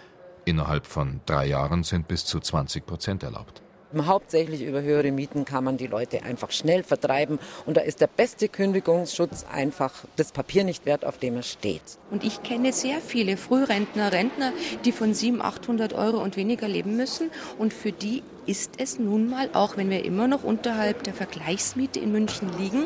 Innerhalb von drei Jahren sind bis zu 20 Prozent erlaubt. Hauptsächlich über höhere Mieten kann man die Leute einfach schnell vertreiben. Und da ist der beste Kündigungsschutz einfach das Papier nicht wert, auf dem es steht. Und ich kenne sehr viele Frührentner, Rentner, die von 700, 800 Euro und weniger leben müssen. Und für die ist es nun mal, auch wenn wir immer noch unterhalb der Vergleichsmiete in München liegen,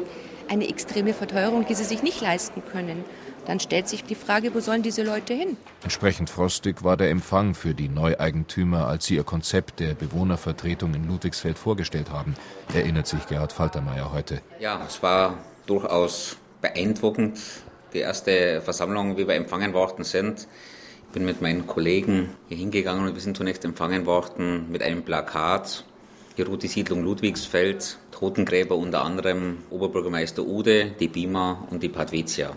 eine extreme Verteuerung, die sie sich nicht leisten können dann stellt sich die Frage, wo sollen diese Leute hin? Entsprechend frostig war der Empfang für die Neueigentümer, als sie ihr Konzept der Bewohnervertretung in Ludwigsfeld vorgestellt haben, erinnert sich Gerhard Faltermeier heute. Ja, es war durchaus beeindruckend, die erste Versammlung, wie wir empfangen worden sind. Ich bin mit meinen Kollegen hier hingegangen und wir sind zunächst empfangen worden mit einem Plakat. Hier ruht die Siedlung Ludwigsfeld, Totengräber unter anderem Oberbürgermeister Ude, die Bima und die Patrizia.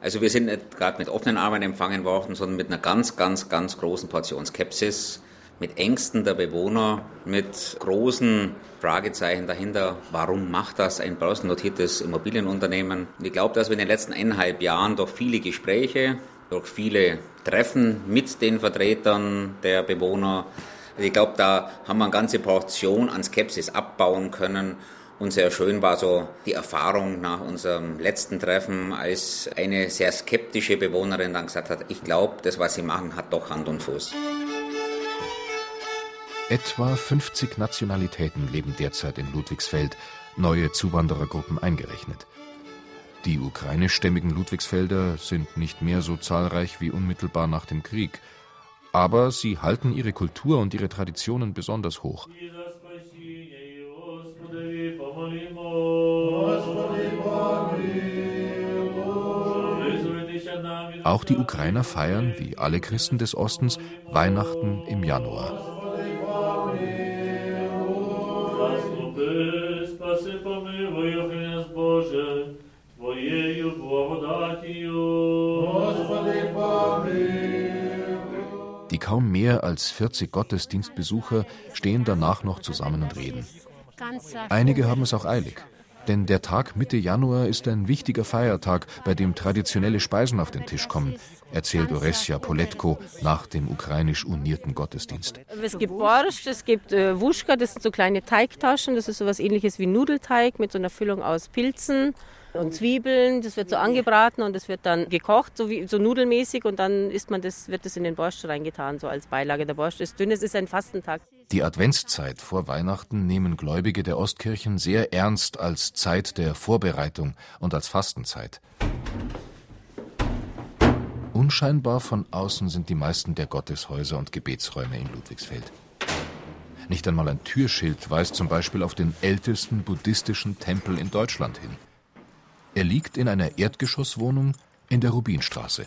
Also wir sind nicht gerade mit offenen Armen empfangen worden, sondern mit einer ganz, ganz, ganz großen Portion Skepsis, mit Ängsten der Bewohner, mit großen Fragezeichen dahinter, warum macht das ein börsennotiertes Immobilienunternehmen? Ich glaube, dass wir in den letzten eineinhalb Jahren durch viele Gespräche, durch viele Treffen mit den Vertretern der Bewohner, ich glaube, da haben wir eine ganze Portion an Skepsis abbauen können und sehr schön war so die Erfahrung nach unserem letzten Treffen, als eine sehr skeptische Bewohnerin dann gesagt hat, ich glaube, das, was Sie machen, hat doch Hand und Fuß. Etwa 50 Nationalitäten leben derzeit in Ludwigsfeld, neue Zuwanderergruppen eingerechnet. Die ukrainischstämmigen Ludwigsfelder sind nicht mehr so zahlreich wie unmittelbar nach dem Krieg, aber sie halten ihre Kultur und ihre Traditionen besonders hoch. Auch die Ukrainer feiern, wie alle Christen des Ostens, Weihnachten im Januar. Die kaum mehr als 40 Gottesdienstbesucher stehen danach noch zusammen und reden. Einige haben es auch eilig. Denn der Tag Mitte Januar ist ein wichtiger Feiertag, bei dem traditionelle Speisen auf den Tisch kommen, erzählt Oresja Poletko nach dem ukrainisch unierten Gottesdienst. Es gibt Borscht, es gibt äh, Wuschka, das sind so kleine Teigtaschen, das ist so etwas ähnliches wie Nudelteig mit so einer Füllung aus Pilzen und Zwiebeln. Das wird so angebraten und das wird dann gekocht, so, wie, so nudelmäßig und dann isst man das, wird das in den Borscht reingetan, so als Beilage. Der Borscht ist dünn, es ist ein Fastentag. Die Adventszeit vor Weihnachten nehmen Gläubige der Ostkirchen sehr ernst als Zeit der Vorbereitung und als Fastenzeit. Unscheinbar von außen sind die meisten der Gotteshäuser und Gebetsräume in Ludwigsfeld. Nicht einmal ein Türschild weist zum Beispiel auf den ältesten buddhistischen Tempel in Deutschland hin. Er liegt in einer Erdgeschosswohnung in der Rubinstraße.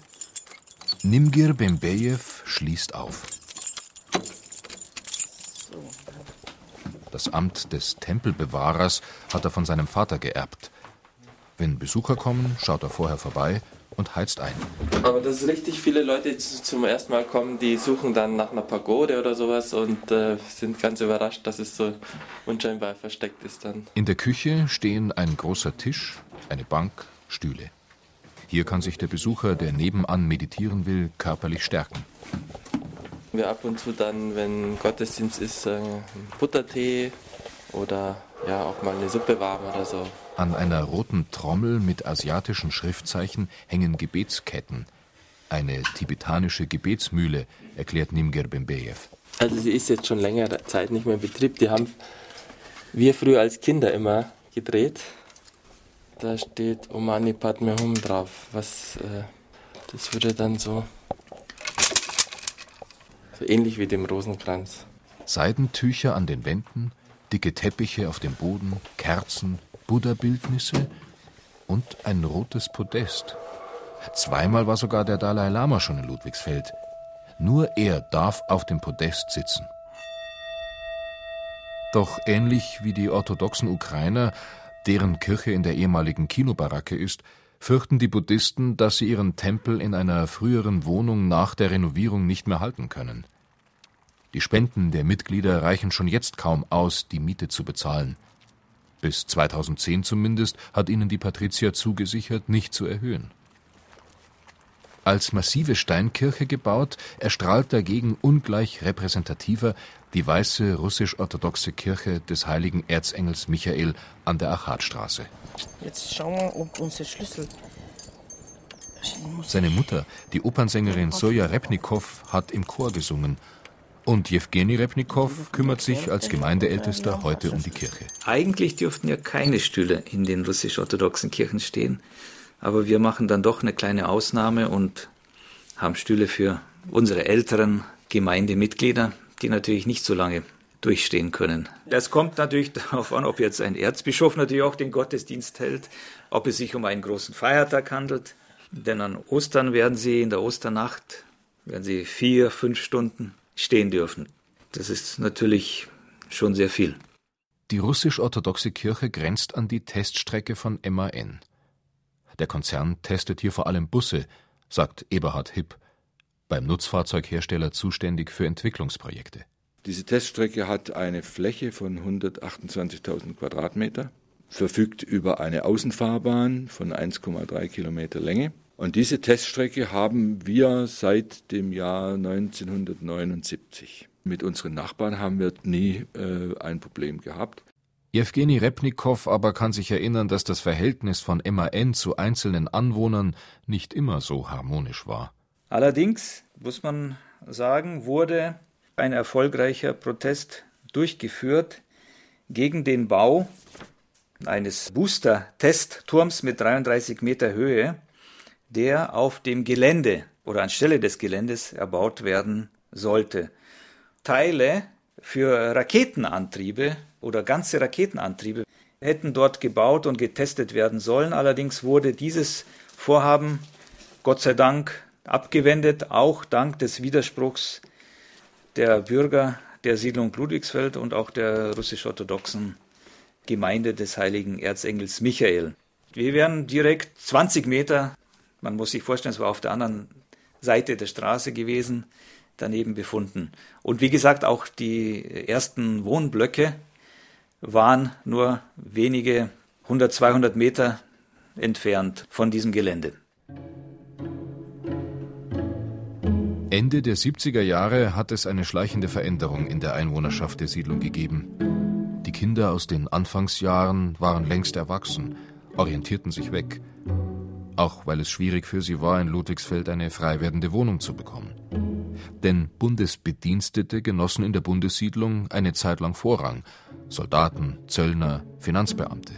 Nimgir Bembejew schließt auf. Das Amt des Tempelbewahrers hat er von seinem Vater geerbt. Wenn Besucher kommen, schaut er vorher vorbei und heizt ein. Aber das ist richtig viele Leute, die zum ersten Mal kommen, die suchen dann nach einer Pagode oder sowas und äh, sind ganz überrascht, dass es so unscheinbar versteckt ist dann. In der Küche stehen ein großer Tisch, eine Bank, Stühle. Hier kann sich der Besucher, der nebenan meditieren will, körperlich stärken. Wir ab und zu dann, wenn Gottesdienst ist, äh, Buttertee oder ja auch mal eine Suppe warm oder so. An einer roten Trommel mit asiatischen Schriftzeichen hängen Gebetsketten. Eine tibetanische Gebetsmühle, erklärt Nimger Bembejew. Also sie ist jetzt schon längere Zeit nicht mehr in Betrieb. Die haben wir früher als Kinder immer gedreht. Da steht Omani Padme Hum drauf. Was, äh, das würde dann so so ähnlich wie dem Rosenkranz. Seidentücher an den Wänden, dicke Teppiche auf dem Boden, Kerzen, Buddha-Bildnisse und ein rotes Podest. Zweimal war sogar der Dalai Lama schon in Ludwigsfeld. Nur er darf auf dem Podest sitzen. Doch ähnlich wie die orthodoxen Ukrainer, deren Kirche in der ehemaligen Kinobaracke ist, fürchten die Buddhisten, dass sie ihren Tempel in einer früheren Wohnung nach der Renovierung nicht mehr halten können. Die Spenden der Mitglieder reichen schon jetzt kaum aus, die Miete zu bezahlen. Bis 2010 zumindest hat ihnen die Patrizier zugesichert, nicht zu erhöhen. Als massive Steinkirche gebaut, erstrahlt dagegen ungleich repräsentativer die weiße russisch-orthodoxe Kirche des heiligen Erzengels Michael an der Achatstraße. Jetzt schauen wir, ob unser Schlüssel. Seine Mutter, die Opernsängerin Soja Repnikow, hat im Chor gesungen. Und Jewgeni Repnikow kümmert sich als Gemeindeältester heute um die Kirche. Eigentlich dürften ja keine Stühle in den russisch-orthodoxen Kirchen stehen. Aber wir machen dann doch eine kleine Ausnahme und haben Stühle für unsere älteren Gemeindemitglieder, die natürlich nicht so lange durchstehen können. Es kommt natürlich darauf an, ob jetzt ein Erzbischof natürlich auch den Gottesdienst hält, ob es sich um einen großen Feiertag handelt. Denn an Ostern werden sie in der Osternacht, werden sie vier, fünf Stunden stehen dürfen. Das ist natürlich schon sehr viel. Die russisch-orthodoxe Kirche grenzt an die Teststrecke von MAN. Der Konzern testet hier vor allem Busse, sagt Eberhard Hipp, beim Nutzfahrzeughersteller zuständig für Entwicklungsprojekte. Diese Teststrecke hat eine Fläche von 128.000 Quadratmeter, verfügt über eine Außenfahrbahn von 1,3 Kilometer Länge. Und diese Teststrecke haben wir seit dem Jahr 1979. Mit unseren Nachbarn haben wir nie äh, ein Problem gehabt. Jewgeni Repnikow aber kann sich erinnern, dass das Verhältnis von MAN zu einzelnen Anwohnern nicht immer so harmonisch war. Allerdings, muss man sagen, wurde ein erfolgreicher Protest durchgeführt gegen den Bau eines Booster-Testturms mit 33 Meter Höhe, der auf dem Gelände oder anstelle des Geländes erbaut werden sollte. Teile für Raketenantriebe oder ganze Raketenantriebe hätten dort gebaut und getestet werden sollen. Allerdings wurde dieses Vorhaben Gott sei Dank abgewendet, auch dank des Widerspruchs der Bürger der Siedlung Ludwigsfeld und auch der russisch-orthodoxen Gemeinde des heiligen Erzengels Michael. Wir wären direkt 20 Meter, man muss sich vorstellen, es war auf der anderen Seite der Straße gewesen, daneben befunden. Und wie gesagt, auch die ersten Wohnblöcke waren nur wenige 100, 200 Meter entfernt von diesem Gelände. Ende der 70er Jahre hat es eine schleichende Veränderung in der Einwohnerschaft der Siedlung gegeben. Die Kinder aus den Anfangsjahren waren längst erwachsen, orientierten sich weg, auch weil es schwierig für sie war, in Ludwigsfeld eine frei werdende Wohnung zu bekommen. Denn Bundesbedienstete genossen in der Bundessiedlung eine Zeit lang Vorrang, Soldaten, Zöllner, Finanzbeamte.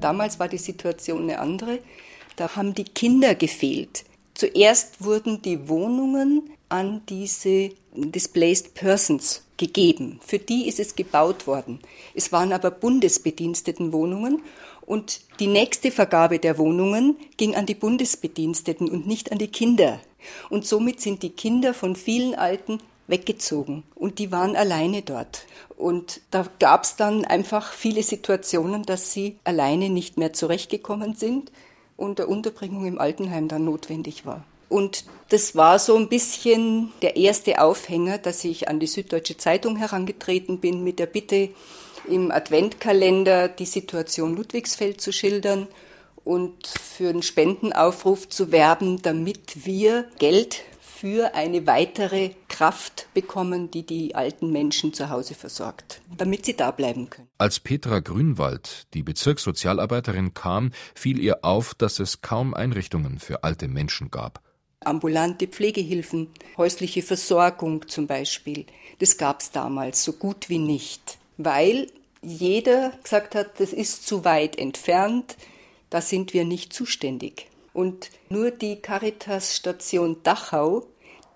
Damals war die Situation eine andere. Da haben die Kinder gefehlt. Zuerst wurden die Wohnungen an diese Displaced Persons gegeben. Für die ist es gebaut worden. Es waren aber Bundesbedienstetenwohnungen und die nächste Vergabe der Wohnungen ging an die Bundesbediensteten und nicht an die Kinder. Und somit sind die Kinder von vielen Alten weggezogen und die waren alleine dort. Und da gab es dann einfach viele Situationen, dass sie alleine nicht mehr zurechtgekommen sind und der Unterbringung im Altenheim dann notwendig war. Und das war so ein bisschen der erste Aufhänger, dass ich an die Süddeutsche Zeitung herangetreten bin mit der Bitte, im Adventkalender die Situation Ludwigsfeld zu schildern und für einen Spendenaufruf zu werben, damit wir Geld für eine weitere Kraft bekommen, die die alten Menschen zu Hause versorgt, damit sie da bleiben können. Als Petra Grünwald, die Bezirkssozialarbeiterin, kam, fiel ihr auf, dass es kaum Einrichtungen für alte Menschen gab. Ambulante Pflegehilfen, häusliche Versorgung zum Beispiel, das gab es damals so gut wie nicht, weil jeder gesagt hat, das ist zu weit entfernt, da sind wir nicht zuständig. Und nur die Caritas-Station Dachau,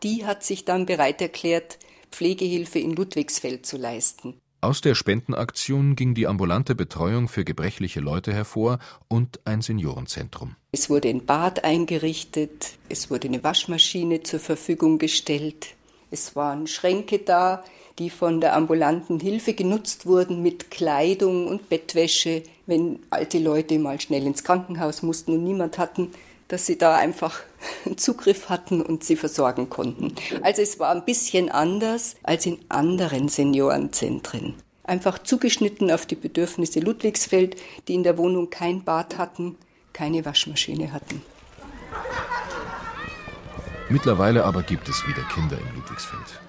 die hat sich dann bereit erklärt, Pflegehilfe in Ludwigsfeld zu leisten. Aus der Spendenaktion ging die ambulante Betreuung für gebrechliche Leute hervor und ein Seniorenzentrum. Es wurde ein Bad eingerichtet, es wurde eine Waschmaschine zur Verfügung gestellt, es waren Schränke da, die von der ambulanten Hilfe genutzt wurden mit Kleidung und Bettwäsche, wenn alte Leute mal schnell ins Krankenhaus mussten und niemand hatten, dass sie da einfach Zugriff hatten und sie versorgen konnten. Also es war ein bisschen anders als in anderen Seniorenzentren. Einfach zugeschnitten auf die Bedürfnisse Ludwigsfeld, die in der Wohnung kein Bad hatten, keine Waschmaschine hatten. Mittlerweile aber gibt es wieder Kinder in Ludwigsfeld.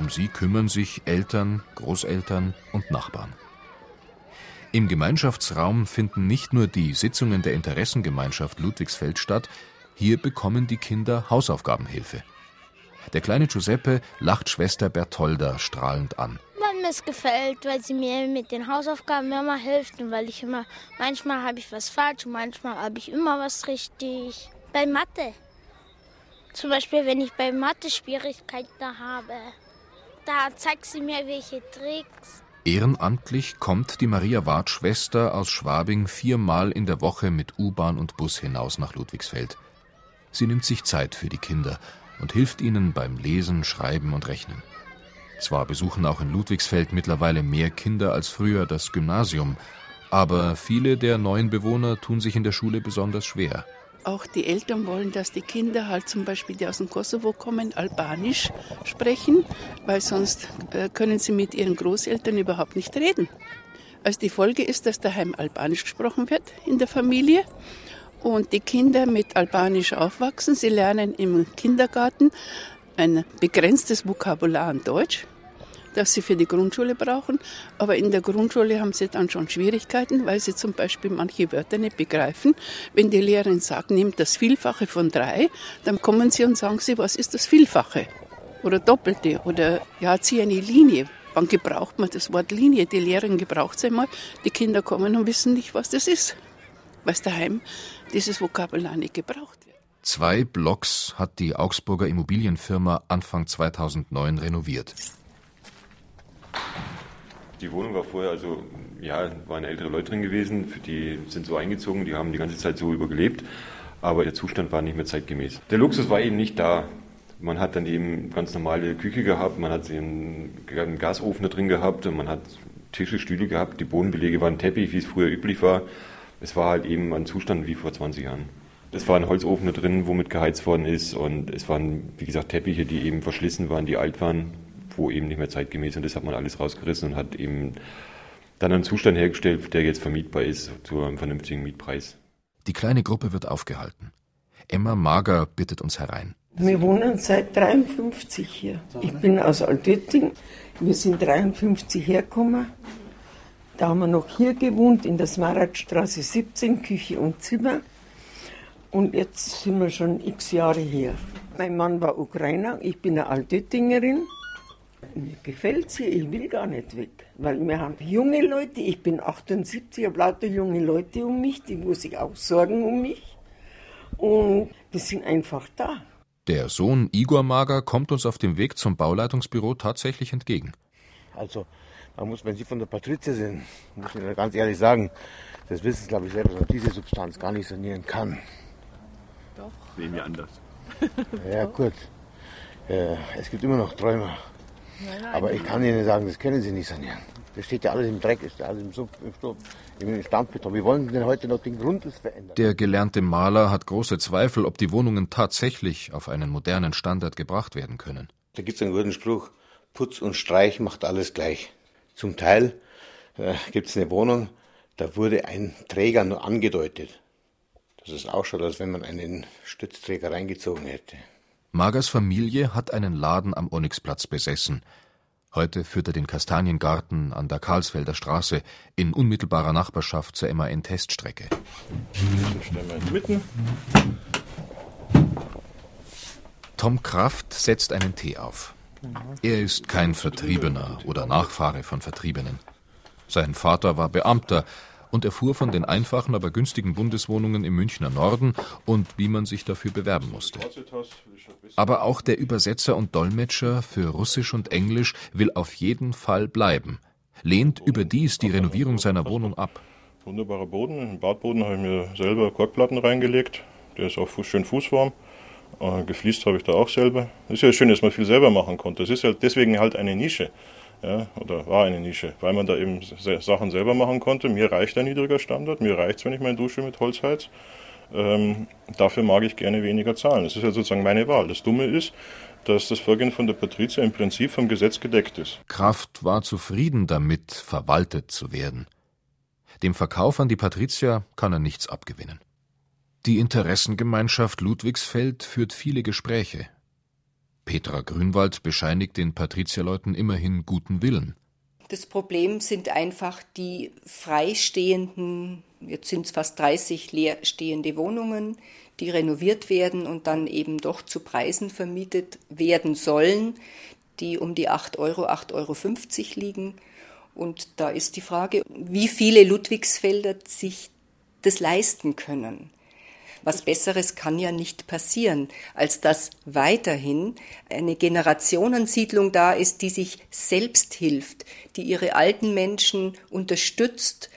Um sie kümmern sich Eltern, Großeltern und Nachbarn. Im Gemeinschaftsraum finden nicht nur die Sitzungen der Interessengemeinschaft Ludwigsfeld statt, hier bekommen die Kinder Hausaufgabenhilfe. Der kleine Giuseppe lacht Schwester Bertolda strahlend an. Weil mir es gefällt, weil sie mir mit den Hausaufgaben immer hilft und weil ich immer, manchmal habe ich was falsch und manchmal habe ich immer was richtig. Bei Mathe. Zum Beispiel, wenn ich bei Mathe Schwierigkeiten habe, da zeigt sie mir welche Tricks. Ehrenamtlich kommt die Maria Ward Schwester aus Schwabing viermal in der Woche mit U-Bahn und Bus hinaus nach Ludwigsfeld. Sie nimmt sich Zeit für die Kinder und hilft ihnen beim Lesen, Schreiben und Rechnen. Zwar besuchen auch in Ludwigsfeld mittlerweile mehr Kinder als früher das Gymnasium, aber viele der neuen Bewohner tun sich in der Schule besonders schwer. Auch die Eltern wollen, dass die Kinder halt zum Beispiel, die aus dem Kosovo kommen, Albanisch sprechen, weil sonst äh, können sie mit ihren Großeltern überhaupt nicht reden. Also die Folge ist, dass daheim Albanisch gesprochen wird in der Familie und die Kinder mit Albanisch aufwachsen. Sie lernen im Kindergarten ein begrenztes Vokabular an Deutsch das sie für die Grundschule brauchen. Aber in der Grundschule haben sie dann schon Schwierigkeiten, weil sie zum Beispiel manche Wörter nicht begreifen. Wenn die Lehrerin sagt, nehmt das Vielfache von drei, dann kommen sie und sagen sie, was ist das Vielfache? Oder Doppelte? Oder ja, zieh eine Linie. Wann gebraucht man das Wort Linie? Die Lehrerin gebraucht es einmal. Die Kinder kommen und wissen nicht, was das ist. Weil daheim dieses Vokabular nicht gebraucht wird. Zwei Blocks hat die Augsburger Immobilienfirma Anfang 2009 renoviert. Die Wohnung war vorher, also ja, waren ältere Leute drin gewesen, die sind so eingezogen, die haben die ganze Zeit so übergelebt, aber der Zustand war nicht mehr zeitgemäß. Der Luxus war eben nicht da. Man hat dann eben ganz normale Küche gehabt, man hat einen, Gasofen da drin gehabt, man hat Tische, Stühle gehabt, die Bodenbelege waren Teppich, wie es früher üblich war. Es war halt eben ein Zustand wie vor 20 Jahren. Es war ein Holzofen da drin, womit geheizt worden ist und es waren, wie gesagt, Teppiche, die eben verschlissen waren, die alt waren, wo eben nicht mehr zeitgemäß und das hat man alles rausgerissen und hat eben dann einen Zustand hergestellt, der jetzt vermietbar ist zu einem vernünftigen Mietpreis. Die kleine Gruppe wird aufgehalten. Emma Mager bittet uns herein. Wir wohnen seit 53 hier. Ich bin aus Altötting. Wir sind 53 hergekommen. Da haben wir noch hier gewohnt, in der Smaradstraße 17, Küche und Zimmer. Und jetzt sind wir schon x Jahre hier. Mein Mann war Ukrainer, ich bin eine Altöttingerin. Mir gefällt sie, ich will gar nicht weg. Weil wir haben junge Leute, ich bin 78, habe lauter junge Leute um mich, die muss ich auch sorgen um mich. Und die sind einfach da. Der Sohn Igor Mager kommt uns auf dem Weg zum Bauleitungsbüro tatsächlich entgegen. Also, man muss, wenn Sie von der Patrizia sind, muss ich Ihnen ganz ehrlich sagen, das wissen Sie, glaube ich, selber, dass man diese Substanz gar nicht sanieren kann. Doch. Sehen wir anders. ja, gut. Äh, es gibt immer noch Träumer. Aber ich kann Ihnen sagen, das können Sie nicht sanieren. Das steht ja alles im Dreck, ist ja alles im Sumpf, im Sturm, im Stammbeton. Wie wollen Sie denn heute noch den Grundriss verändern? Der gelernte Maler hat große Zweifel, ob die Wohnungen tatsächlich auf einen modernen Standard gebracht werden können. Da gibt es einen guten Spruch, Putz und Streich macht alles gleich. Zum Teil äh, gibt es eine Wohnung, da wurde ein Träger nur angedeutet. Das ist auch schon, als wenn man einen Stützträger reingezogen hätte. Magers Familie hat einen Laden am Onyxplatz besessen. Heute führt er den Kastaniengarten an der Karlsfelder Straße in unmittelbarer Nachbarschaft zur MAN-Teststrecke. Tom Kraft setzt einen Tee auf. Er ist kein Vertriebener oder Nachfahre von Vertriebenen. Sein Vater war Beamter, und erfuhr von den einfachen, aber günstigen Bundeswohnungen im Münchner Norden und wie man sich dafür bewerben musste. Aber auch der Übersetzer und Dolmetscher für Russisch und Englisch will auf jeden Fall bleiben, lehnt überdies die Renovierung seiner Wohnung ab. Wunderbarer Boden. Im Badboden habe ich mir selber Korkplatten reingelegt. Der ist auch schön fußwarm. Äh, gefliest habe ich da auch selber. Es ist ja schön, dass man viel selber machen konnte. Es ist halt deswegen halt eine Nische ja, oder war eine Nische, weil man da eben Sachen selber machen konnte. Mir reicht ein niedriger Standard, mir reicht es, wenn ich meine Dusche mit Holz heiz. Ähm, dafür mag ich gerne weniger zahlen. Das ist ja sozusagen meine Wahl. Das Dumme ist, dass das Vorgehen von der Patrizia im Prinzip vom Gesetz gedeckt ist. Kraft war zufrieden damit, verwaltet zu werden. Dem Verkauf an die Patrizia kann er nichts abgewinnen. Die Interessengemeinschaft Ludwigsfeld führt viele Gespräche, Petra Grünwald bescheinigt den Patrizierleuten immerhin guten Willen. Das Problem sind einfach die freistehenden, jetzt sind es fast 30 leerstehende Wohnungen, die renoviert werden und dann eben doch zu Preisen vermietet werden sollen, die um die 8 Euro, 8,50 Euro liegen. Und da ist die Frage, wie viele Ludwigsfelder sich das leisten können. Was Besseres kann ja nicht passieren, als dass weiterhin eine Generationensiedlung da ist, die sich selbst hilft, die ihre alten Menschen unterstützt,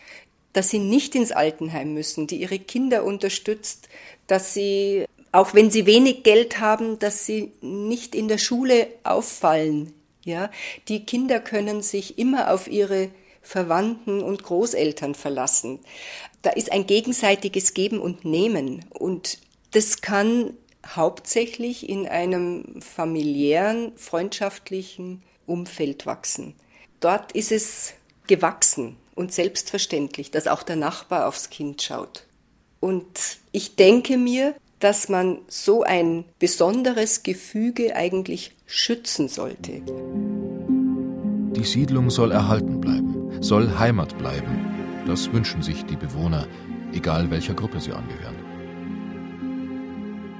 dass sie nicht ins Altenheim müssen, die ihre Kinder unterstützt, dass sie, auch wenn sie wenig Geld haben, dass sie nicht in der Schule auffallen. Ja, die Kinder können sich immer auf ihre Verwandten und Großeltern verlassen. Da ist ein gegenseitiges Geben und Nehmen und das kann hauptsächlich in einem familiären, freundschaftlichen Umfeld wachsen. Dort ist es gewachsen und selbstverständlich, dass auch der Nachbar aufs Kind schaut. Und ich denke mir, dass man so ein besonderes Gefüge eigentlich schützen sollte. Die Siedlung soll erhalten bleiben, soll Heimat bleiben. Das wünschen sich die Bewohner, egal welcher Gruppe sie angehören.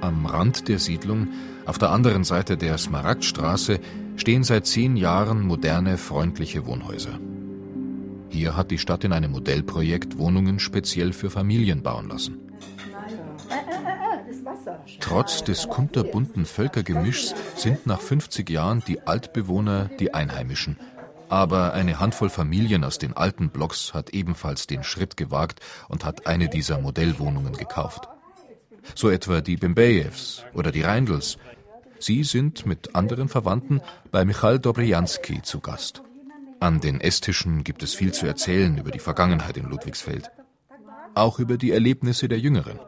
Am Rand der Siedlung, auf der anderen Seite der Smaragdstraße, stehen seit zehn Jahren moderne, freundliche Wohnhäuser. Hier hat die Stadt in einem Modellprojekt Wohnungen speziell für Familien bauen lassen. Trotz des kunterbunten Völkergemischs sind nach 50 Jahren die Altbewohner die Einheimischen. Aber eine Handvoll Familien aus den alten Blocks hat ebenfalls den Schritt gewagt und hat eine dieser Modellwohnungen gekauft. So etwa die Bembejews oder die Reindls. Sie sind mit anderen Verwandten bei Michal Dobrijanski zu Gast. An den Esstischen gibt es viel zu erzählen über die Vergangenheit in Ludwigsfeld. Auch über die Erlebnisse der Jüngeren.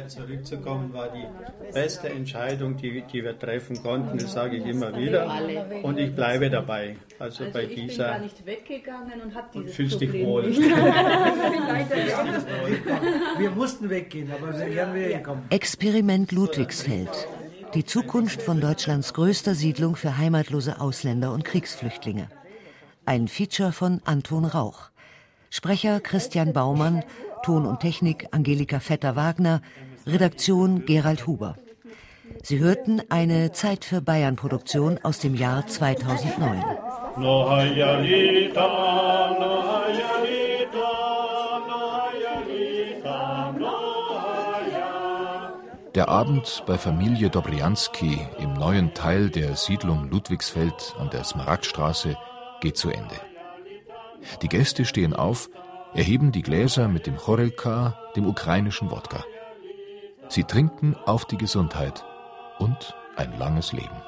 Hierher zurückzukommen war die beste Entscheidung, die, die wir treffen konnten. Das sage ich immer wieder. Und ich bleibe dabei. Also, also bei ich dieser. bin gar nicht weggegangen und habe dieses fühlst dich wohl. wir mussten weggehen, aber wir wären wieder gekommen. Experiment Ludwigsfeld. Die Zukunft von Deutschlands größter Siedlung für heimatlose Ausländer und Kriegsflüchtlinge. Ein Feature von Anton Rauch. Sprecher Christian Baumann, Ton und Technik Angelika Vetter-Wagner, Redaktion Gerald Huber. Sie hörten eine Zeit für Bayern Produktion aus dem Jahr 2009. Der Abend bei Familie Dobrianski im neuen Teil der Siedlung Ludwigsfeld an der Smaragdstraße geht zu Ende. Die Gäste stehen auf, erheben die Gläser mit dem Chorelka, dem ukrainischen Wodka. Sie trinken auf die Gesundheit und ein langes Leben.